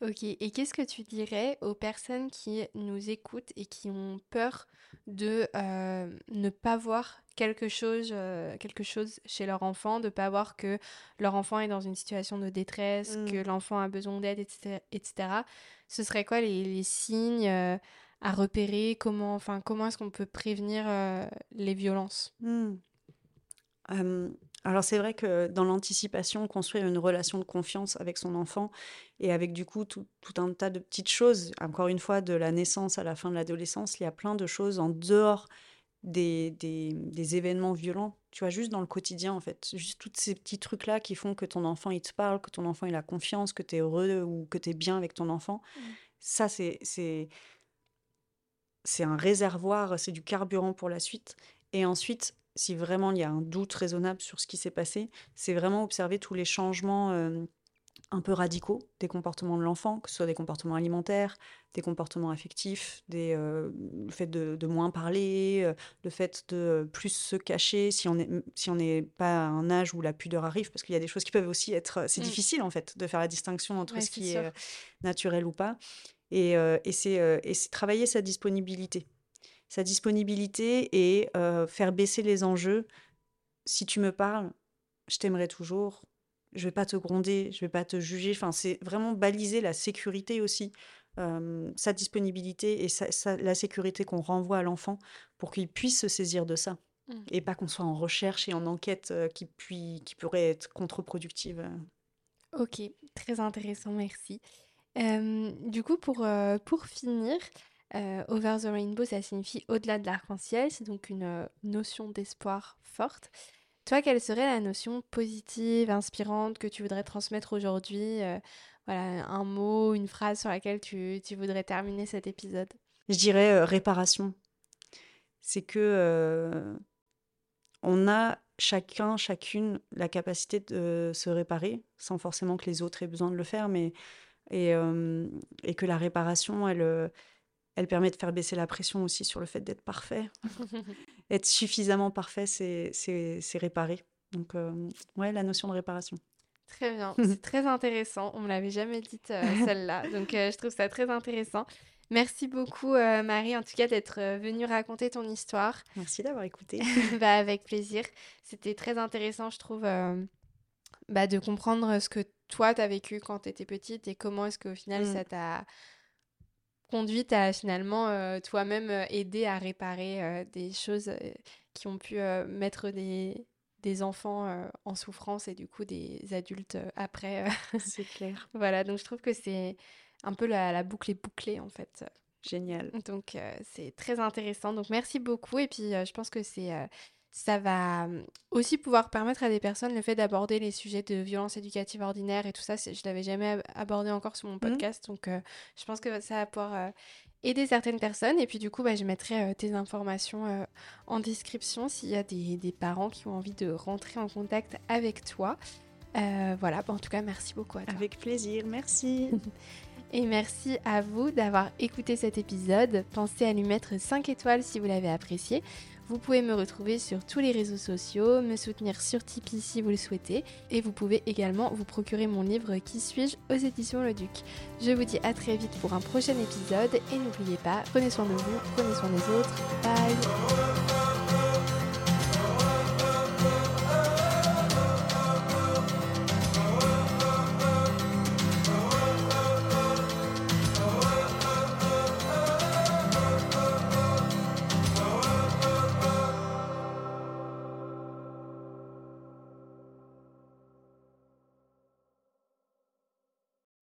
Ok, et qu'est-ce que tu dirais aux personnes qui nous écoutent et qui ont peur de euh, ne pas voir quelque chose, euh, quelque chose chez leur enfant, de pas voir que leur enfant est dans une situation de détresse, que Mm. l'enfant a besoin d'aide, etc., etc. Ce serait quoi les, les signes euh, à repérer? Comment, enfin, comment est-ce qu'on peut prévenir euh, les violences? Hmm. Euh, alors c'est vrai que dans l'anticipation, construire une relation de confiance avec son enfant et avec du coup tout, tout un tas de petites choses, encore une fois, de la naissance à la fin de l'adolescence, il y a plein de choses en dehors des, des, des événements violents, tu vois, juste dans le quotidien en fait, juste tous ces petits trucs-là qui font que ton enfant il te parle, que ton enfant il a confiance, que tu es heureux ou que tu es bien avec ton enfant. Mm. Ça, c'est, c'est, un réservoir, c'est du carburant pour la suite. Et ensuite, si vraiment il y a un doute raisonnable sur ce qui s'est passé, c'est vraiment observer tous les changements euh, un peu radicaux des comportements de l'enfant, que ce soit des comportements alimentaires, des comportements affectifs, des, euh, le fait de, de moins parler, euh, le fait de plus se cacher si on est, si on n'est pas à un âge où la pudeur arrive, parce qu'il y a des choses qui peuvent aussi être... C'est Mm. difficile en fait de faire la distinction entre Ouais, ce qui est sûr. naturel ou pas. Et, euh, et c'est euh, et c'est travailler sa disponibilité. Sa disponibilité et euh, faire baisser les enjeux. Si tu me parles, je t'aimerai toujours. Je vais pas te gronder, je vais pas te juger. Enfin, c'est vraiment baliser la sécurité aussi, euh, sa disponibilité et sa- sa- la sécurité qu'on renvoie à l'enfant pour qu'il puisse se saisir de ça. Mm. Et pas qu'on soit en recherche et en enquête euh, qui, puis, qui pourrait être contre-productive. Ok, très intéressant, merci. Du coup, pour, pour finir, Over the Rainbow, ça signifie au-delà de l'arc-en-ciel, c'est donc une notion d'espoir forte. Toi, quelle serait la notion positive, inspirante que tu voudrais transmettre aujourd'hui? Voilà, un mot, une phrase sur laquelle tu, tu voudrais terminer cet épisode? Je dirais réparation. C'est que on a chacun, chacune la capacité de se réparer, sans forcément que les autres aient besoin de le faire, mais et, euh, et que la réparation, elle, euh, elle permet de faire baisser la pression aussi sur le fait d'être parfait. Être suffisamment parfait, c'est réparer. Donc, ouais, la notion de réparation. Très bien, c'est très intéressant. On me l'avait jamais dit celle-là, donc je trouve ça très intéressant. Merci beaucoup Marie, en tout cas d'être venue raconter ton histoire. Merci d'avoir écouté. bah, avec plaisir. C'était très intéressant, je trouve, bah, de comprendre ce que toi, tu as vécu quand tu étais petite et comment est-ce qu'au final, mmh. ça t'a conduite à finalement euh, toi-même euh, aider à réparer euh, des choses qui ont pu mettre des, des enfants en souffrance et du coup des adultes après. C'est clair. voilà, donc je trouve que c'est un peu la, la, boucle est bouclée en fait. Génial. Donc c'est très intéressant. Donc merci beaucoup et puis je pense que c'est ça va mmh, aussi pouvoir permettre à des personnes le fait d'aborder les sujets de violence éducative ordinaire et tout ça. Je ne l'avais jamais abordé encore sur mon mmh. podcast, donc je pense que ça va pouvoir aider certaines personnes. Et puis du coup, bah, je mettrai tes informations en description s'il y a des, des, parents qui ont envie de rentrer en contact avec toi. voilà, bah, en tout cas, merci beaucoup à toi. Avec plaisir, merci. Et merci à vous d'avoir écouté cet épisode. Pensez à lui mettre 5 étoiles si vous l'avez apprécié. Vous pouvez me retrouver sur tous les réseaux sociaux, me soutenir sur Tipeee si vous le souhaitez, et vous pouvez également vous procurer mon livre Qui suis-je aux éditions Le Duc. Je vous dis à très vite pour un prochain épisode, et n'oubliez pas, prenez soin de vous, prenez soin des autres. Bye